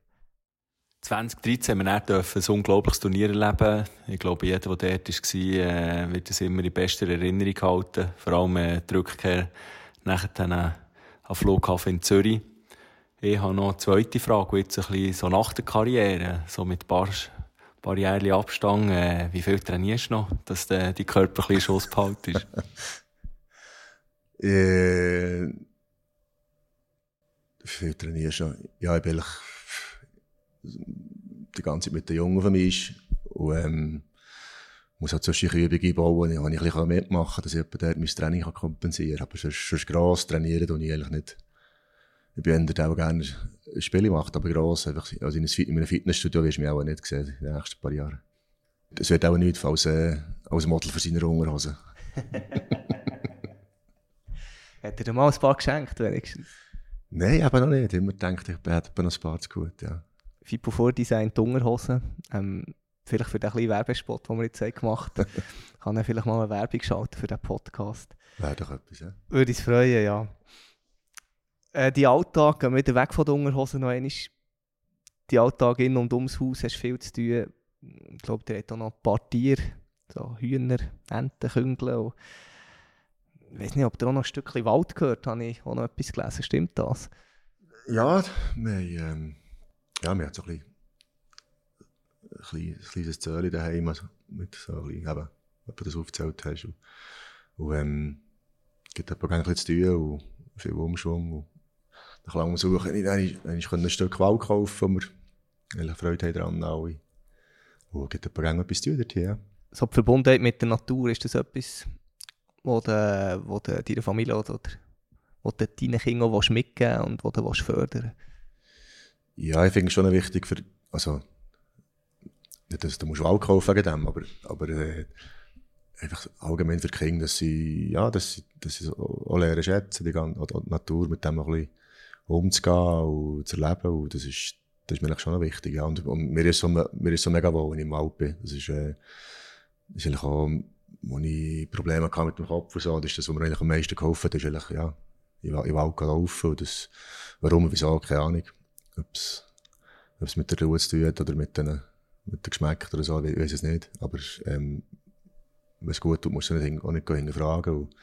2013 haben wir dann ein unglaubliches Turnier erleben. Ich glaube, jeder, der dort war, äh, wird es immer in bester Erinnerung halten. Vor allem äh, die Rückkehr nachher dann, äh, Flughafen in Zürich. Ich habe noch eine zweite Frage, jetzt ein bisschen so nach der Karriere, so mit ein paar paar Jahre Abstand, äh, wie viel trainierst du noch, dass der, die Körper ein Schuss behalten <laughs> äh, wie viel trainierst du noch? Ja, ich bin die ganze Zeit mit den Jungen von mir ist und ähm, muss halt solche Übungen einbauen, die ich ein bisschen mitmachen dass ich dort mein Training kompensieren kann. Aber sonst, sonst gross trainieren tue ich eigentlich nicht. Ich bin auch gerne Spiele gemacht, aber gross. Einfach, also in einem Fitnessstudio wirst du mich auch nicht sehen in den nächsten paar Jahren. Das wird auch nichts als, äh, als Model für seine Unterhose. <laughs> Hat er dir mal ein paar geschenkt, wenigstens? Nein, aber noch nicht. Ich immer gedacht, ich hätte noch ein paar zu gut, ja. Fippo vordesignt Unterhosen. Ähm, vielleicht für den kleinen Werbespot, den wir jetzt gemacht haben, <laughs> kann er vielleicht mal eine Werbung schalten für diesen Podcast. Wäre doch etwas, ja. Würde ich freuen, ja äh, die Alltag, gehen wieder weg von den Unterhosen noch einmal. die Alltag in und ums Haus hast viel zu tun. Ich glaube, der hat auch noch ein paar Tiere, so Hühner, Enten, Küngel. ich weiß nicht, ob der auch noch ein Stückchen Wald gehört, habe ich auch noch etwas gelesen. Stimmt das? Ja, wir, ähm, ja, wir haben so ein, bisschen, ein kleines Zöli daheim, also mit so ein bisschen, eben, ob du das aufgezählt hast. Und, und ähm, gibt ein bisschen zu tun und viel Umschwung. Und nach langem Suchen ich ein Stück Wald kaufen, wo wir Freude haben daran alle. Und es gibt etwas zu tun ja. So die Verbundenheit mit der Natur, ist das etwas, wo du, wo du deiner Familie oder wo du deinen Kindern mitgeben und wo du fördern Ja, ich finde es schon wichtig für, also, nicht, dass du musst Wald kaufen wegen dem, aber, aber äh, einfach allgemein für die Kinder, dass sie, ja, dass sie, dass sie auch lernen schätzen, die, ganze, die Natur mit dem ein bisschen umzugehen und zu erleben und das ist, das ist mir schon wichtig, ja. Und, und mir ist so, mir ist so mega wohl, wenn ich im Wald bin. Das ist, äh, das ist eigentlich auch, wo ich Probleme hatte mit dem Kopf und so, das ist das, was mir eigentlich am meisten geholfen hat, ist eigentlich, ja, in Wald laufen und das, warum wieso, keine Ahnung. Ob es mit der Ruhe zu tun hat oder mit den, mit den Geschmäckern oder so, ich weiß es nicht. Aber ähm, wenn es gut tut, musst du nicht, auch nicht hinterfragen. Und,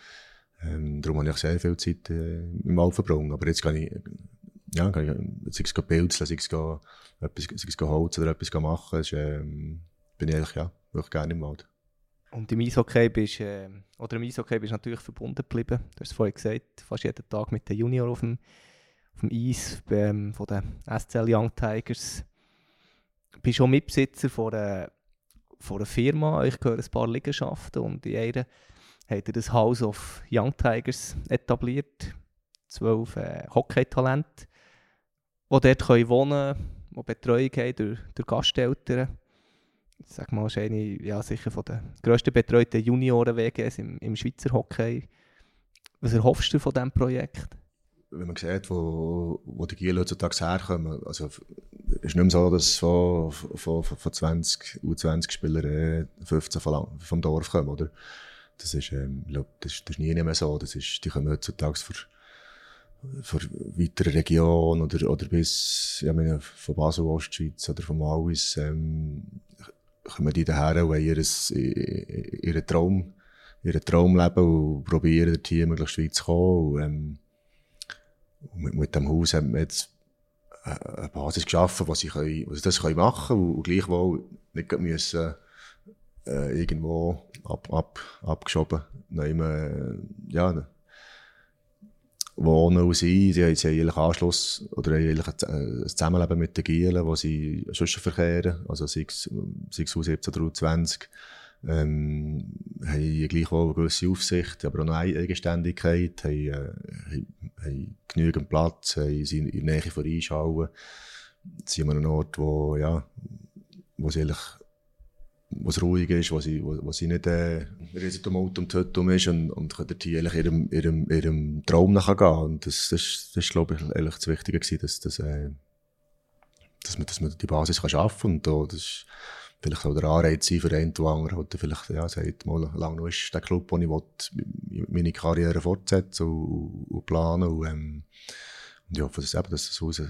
ähm, darum habe ich sehr viel Zeit äh, im Wald verbrungen. Aber jetzt kann ich, ja, kann ich, sei es pilzeln, sei es etwas, sei es holzen oder etwas machen, ist, ähm, bin ich eigentlich, ja, wirklich gerne im Wald. Und im Eishockey bist, äh, oder im Eishockey bist natürlich verbunden geblieben. Du hast es vorhin gesagt, fast jeden Tag mit den Junioren auf dem, auf dem Eis ähm, von den SCL Young Tigers. Du bist auch Mitbesitzer von einer, von einer Firma. Ich gehöre ein paar Liegenschaften und in einer hat er das House of Young Tigers etabliert. Zwölf äh, Hockey-Talente, die dort können wohnen können, die Betreuung haben durch, durch Gasteltern ich sag mal, eine ja, sicher von den grössten betreuten Junioren-WGs im, im Schweizer Hockey. Was erhoffst du von diesem Projekt? Wenn man sieht, wo, wo die Giel heutzutage herkommen, also es nicht mehr so, dass von, von, von 20 U20-Spielern 15 vom, vom Dorf kommen, oder? Das ist, ähm, das, ist, das ist nie mehr so. Das ist, die kommen heutzutage von, von weiteren Regionen oder, oder bis, ja, meine, von Basel, Ostschweiz oder von Mauis, ähm, kommen die daher und ihr ihren Traum, ihren Traum leben und probieren, hier möglichst weit zu kommen. Und, ähm, und mit, mit dem Haus haben wir jetzt eine Basis geschaffen, wo sie, können, wo sie das können machen können und, und gleichwohl nicht müssen, äh, irgendwo ab, ab, abgeschoben, nehmen, ja, wohnen und sein. Sie haben, sie haben eigentlich Anschluss oder eigentlich ein Zusammenleben mit den Gielen, wo sie sonst verkehren, also sei es, sei es aus 1723, ähm, haben gleichwohl eine gewisse Aufsicht, aber auch eine Eigenständigkeit, haben, äh, haben, haben genügend Platz, haben, sind in der Nähe von Einschauen, sind an einem Ort, wo, ja, wo sie eigentlich wo es ruhig ist, wo sie, wo sie nicht äh, riesen um Tötum ist und, und dort hier eigentlich ihrem, ihrem, ihrem Traum nachgehen Und das, das, das glaube ich, ehrlich das Wichtige gewesen, dass, dass, äh, dass, man, dass man die Basis kann schaffen kann. Und da, das ist vielleicht auch der Anreiz für einen oder anderen, der vielleicht ja, sagt, mal, lang noch ist der Club, wo ich will, meine Karriere fortsetzen und, und planen und, ähm, und ich hoffe, dass, eben, dass das Haus äh,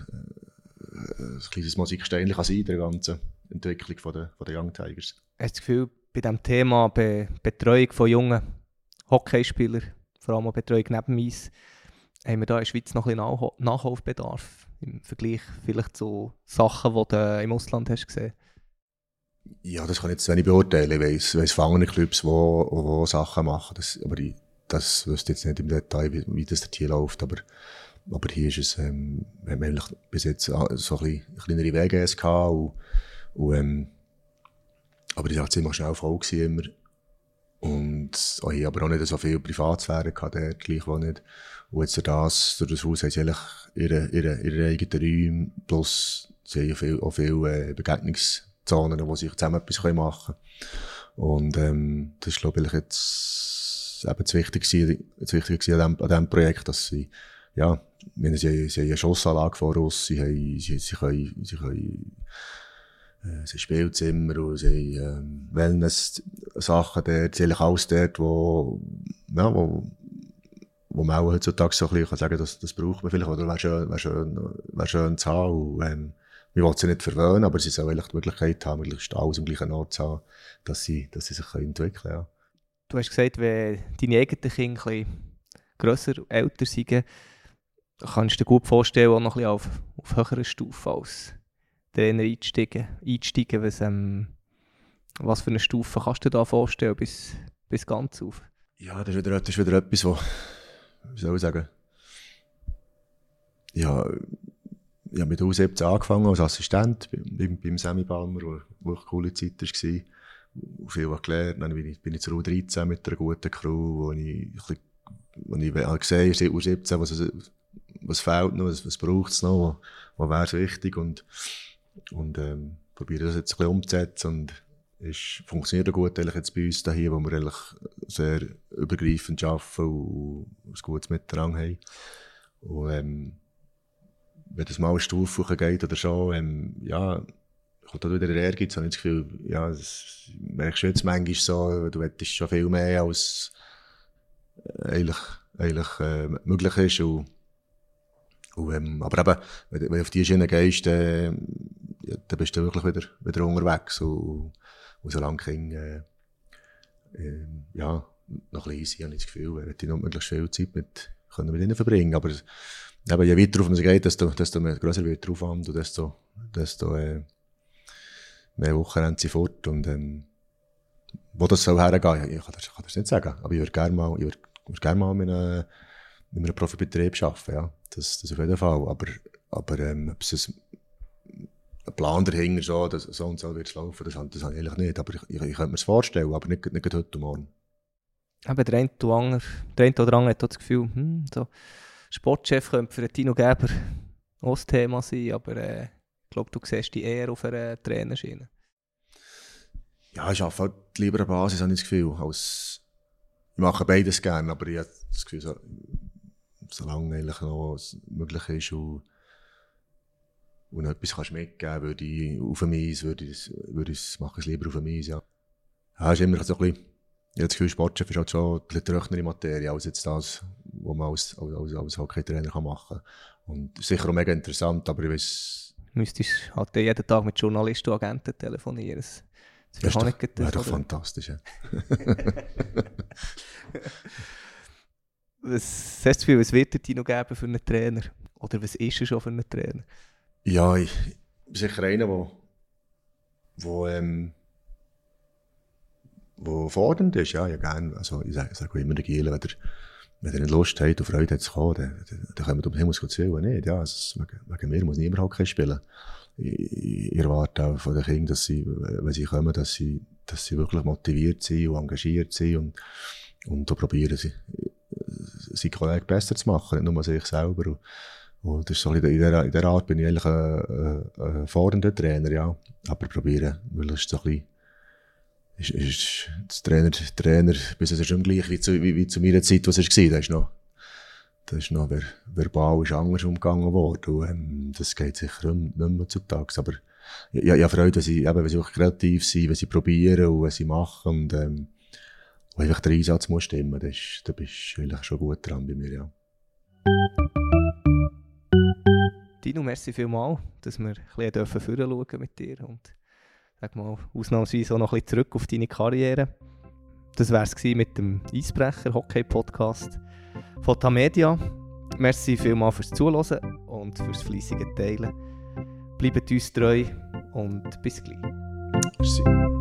ein kleines Musiksteinchen kann sein in der ganzen Entwicklung von der, von der Young Tigers. Hast du das Gefühl, bei diesem Thema Be Betreuung von jungen Hockeyspielern, vor allem auch Betreuung neben Eis, haben wir da in der Schweiz noch ein bisschen Nachholbedarf im Vergleich vielleicht zu Sachen, die du im Ausland hast gesehen? Ja, das kann ich jetzt nicht beurteilen. Ich weiss, von anderen Clubs, die wo, wo Sachen machen. Das, aber ich, das wüsste jetzt nicht im Detail, wie, wie das hier läuft. Aber, aber hier ist es, ähm, wir haben bis jetzt so ein bisschen kleinere Wege gehabt und, und ähm, aber die war ziemlich schnell voll immer. Und auch hier aber auch nicht so viel Privatsphäre gehabt, der gleichwohl nicht. Und jetzt durch das, durch das Haus haben sie ihre, ihre, ihre eigenen Räume, plus sie haben auch viele äh, Begegnungszonen, wo sie zusammen etwas machen können. Und ähm, das ist, glaube ich, jetzt eben das Wichtigste, das Wichtigste an diesem, an diesem Projekt, dass sie, ja, sie, sie haben eine Schussanlage vor uns, sie, haben, sie, sie können, sie können äh, sie Spielzimmer und sie ähm, Wellness-Sachen dort, sie alles dort, wo, ja, wo, wo man auch heutzutage so ein bisschen sagen kann, das, das braucht man vielleicht, oder wäre schön, wär schön, wär schön zu haben. Und, ähm, wir wollen sie nicht verwöhnen, aber sie sollen die Möglichkeit haben, möglichst alles am gleichen Ort zu haben, dass sie, dass sie sich entwickeln können. Ja. Du hast gesagt, wenn deine eigenen Kinder ein grösser, älter sind, kannst du dir gut vorstellen, auch noch ein bisschen auf, auf höherer Stufe als Trainer einsteigen. einsteigen was, ähm, was für eine Stufe kannst du dir da vorstellen, bis, bis ganz auf? Ja, das ist wieder, das ist wieder etwas, wo, wie soll ich sagen, ja, ich habe mit U17 angefangen als Assistent beim, beim Sammy Balmer, wo, wo eine coole Zeit war. Viel gelernt. Dann bin ich, bin ich zur U13 mit einer guten Crew, wo ich, wo ich gesehen habe, U17, was, was fehlt noch, was, was braucht es noch, wo, wo wäre es wichtig und, und ähm, probiere das jetzt ein bisschen umzusetzen und es funktioniert gut eigentlich jetzt bei uns hier, wo wir eigentlich sehr übergreifend arbeiten und ein gutes Miteinander haben. Und, ähm, wenn das mal eine Stufe geht oder so, ähm, ja, kommt da wieder der Ehrgeiz, habe ich das Gefühl, ja, das merkst du jetzt manchmal so, du hättest schon viel mehr, als äh, eigentlich, eigentlich äh, möglich ist. Und, und, ähm, aber eben, wenn, du auf die Schiene gehst, äh, dann bist du wirklich wieder, wieder unterwegs. Und, und solange die Kinder äh, äh, ja, noch klein sind, habe ich das Gefühl, hätte ich noch möglichst viel Zeit mit, können mit ihnen verbringen. Aber aber je weiter man geht, desto, desto mehr, grösser wird der Aufwand und desto, desto äh, mehr Wochen rennt sie fort. Und ähm, wo das soll hergehen, ich kann das, kann das nicht sagen. Aber ich würde gerne mal, ich würde, würde gerne mal mit, einem, mit einem Profibetrieb arbeiten. Ja. Das, das auf jeden Fall. Aber, aber ähm, ein Plan dahinter so, dass so und so wird es laufen, das, das habe ich eigentlich nicht. Aber ich, ich, ich könnte mir es vorstellen, aber nicht, nicht heute und morgen. Aber der eine oder andere, der eine oder andere hat das Gefühl, hm, so Sportchef könnte für Tino Geber auch das Thema sein, aber äh, ich glaube, du siehst die eher auf einer Trainerschiene. Ja, ich arbeite halt lieber an Basis, habe ich das Gefühl. Als ich mache beides gerne, aber ich habe das Gefühl, so, solange eigentlich noch möglich ist und, und etwas kannst mitgeben würde ich auf dem Eis, würde ich, würde ich, mache es lieber auf dem Eis, ja. Ja, ist immer so ein bisschen, ich habe das Gefühl, Sportchef ist halt schon eine trockenere Materie als jetzt das, was man als, als, als Hockeytrainer machen kann. Und sicher auch mega interessant, aber ich weiß... Müsstest halt jeden Tag mit Journalisten und Agenten telefonieren. Das, das wäre doch, wär doch fantastisch. Ja. <laughs> was hast du Gefühl, was wird dir noch geben für einen Trainer? Oder was ist er schon für einen Trainer? Ja, ich bin sicher einer, der wo, ähm, wo fordernd ist. Ja, ja gerne. Also ich sage, immer den Gielen, wenn wenn ihr nicht Lust habt und Freude habt zu kommen, dann, dann, dann können wir um Himmels Willen nicht. Ja, also, wegen, wegen mir muss niemand Hockey spielen. Ich, ich erwarte auch von den Kindern, dass sie, wenn sie kommen, dass sie, dass sie wirklich motiviert sind und engagiert sind und, und probieren, sie, sie Kollegen besser zu machen, nicht nur sich selber. Und, und das ist so in, dieser, in dieser Art bin ich eigentlich ein, ein, ein fordernder Trainer, ja. Aber probieren, möglichst so ein bisschen ist, ist das Trainer, Trainer bis es ist gleich wie zu, wie, wie zu meiner Zeit, was es war. Da ist noch, da ist noch ver, verbal ist anders umgegangen worden. Und, ähm, das geht sicher nicht mehr zutage. Aber ich, ich, ich wenn sie, eben, wenn sie auch kreativ sind, wenn sie probieren und wenn sie machen. Und, ähm, und einfach der Einsatz muss stimmen, da, ist, da bist du eigentlich schon gut dran bei mir, ja. Dino, merci vielmals, dass wir ein bisschen schauen mit dir und sag mal, ausnahmsweise auch noch ein bisschen zurück auf deine Karriere. Das wäre es mit dem Eisbrecher Hockey Podcast von Tamedia. Merci vielmals fürs Zuhören und fürs fleissige Teilen. Bleibt uns treu und bis gleich. Merci.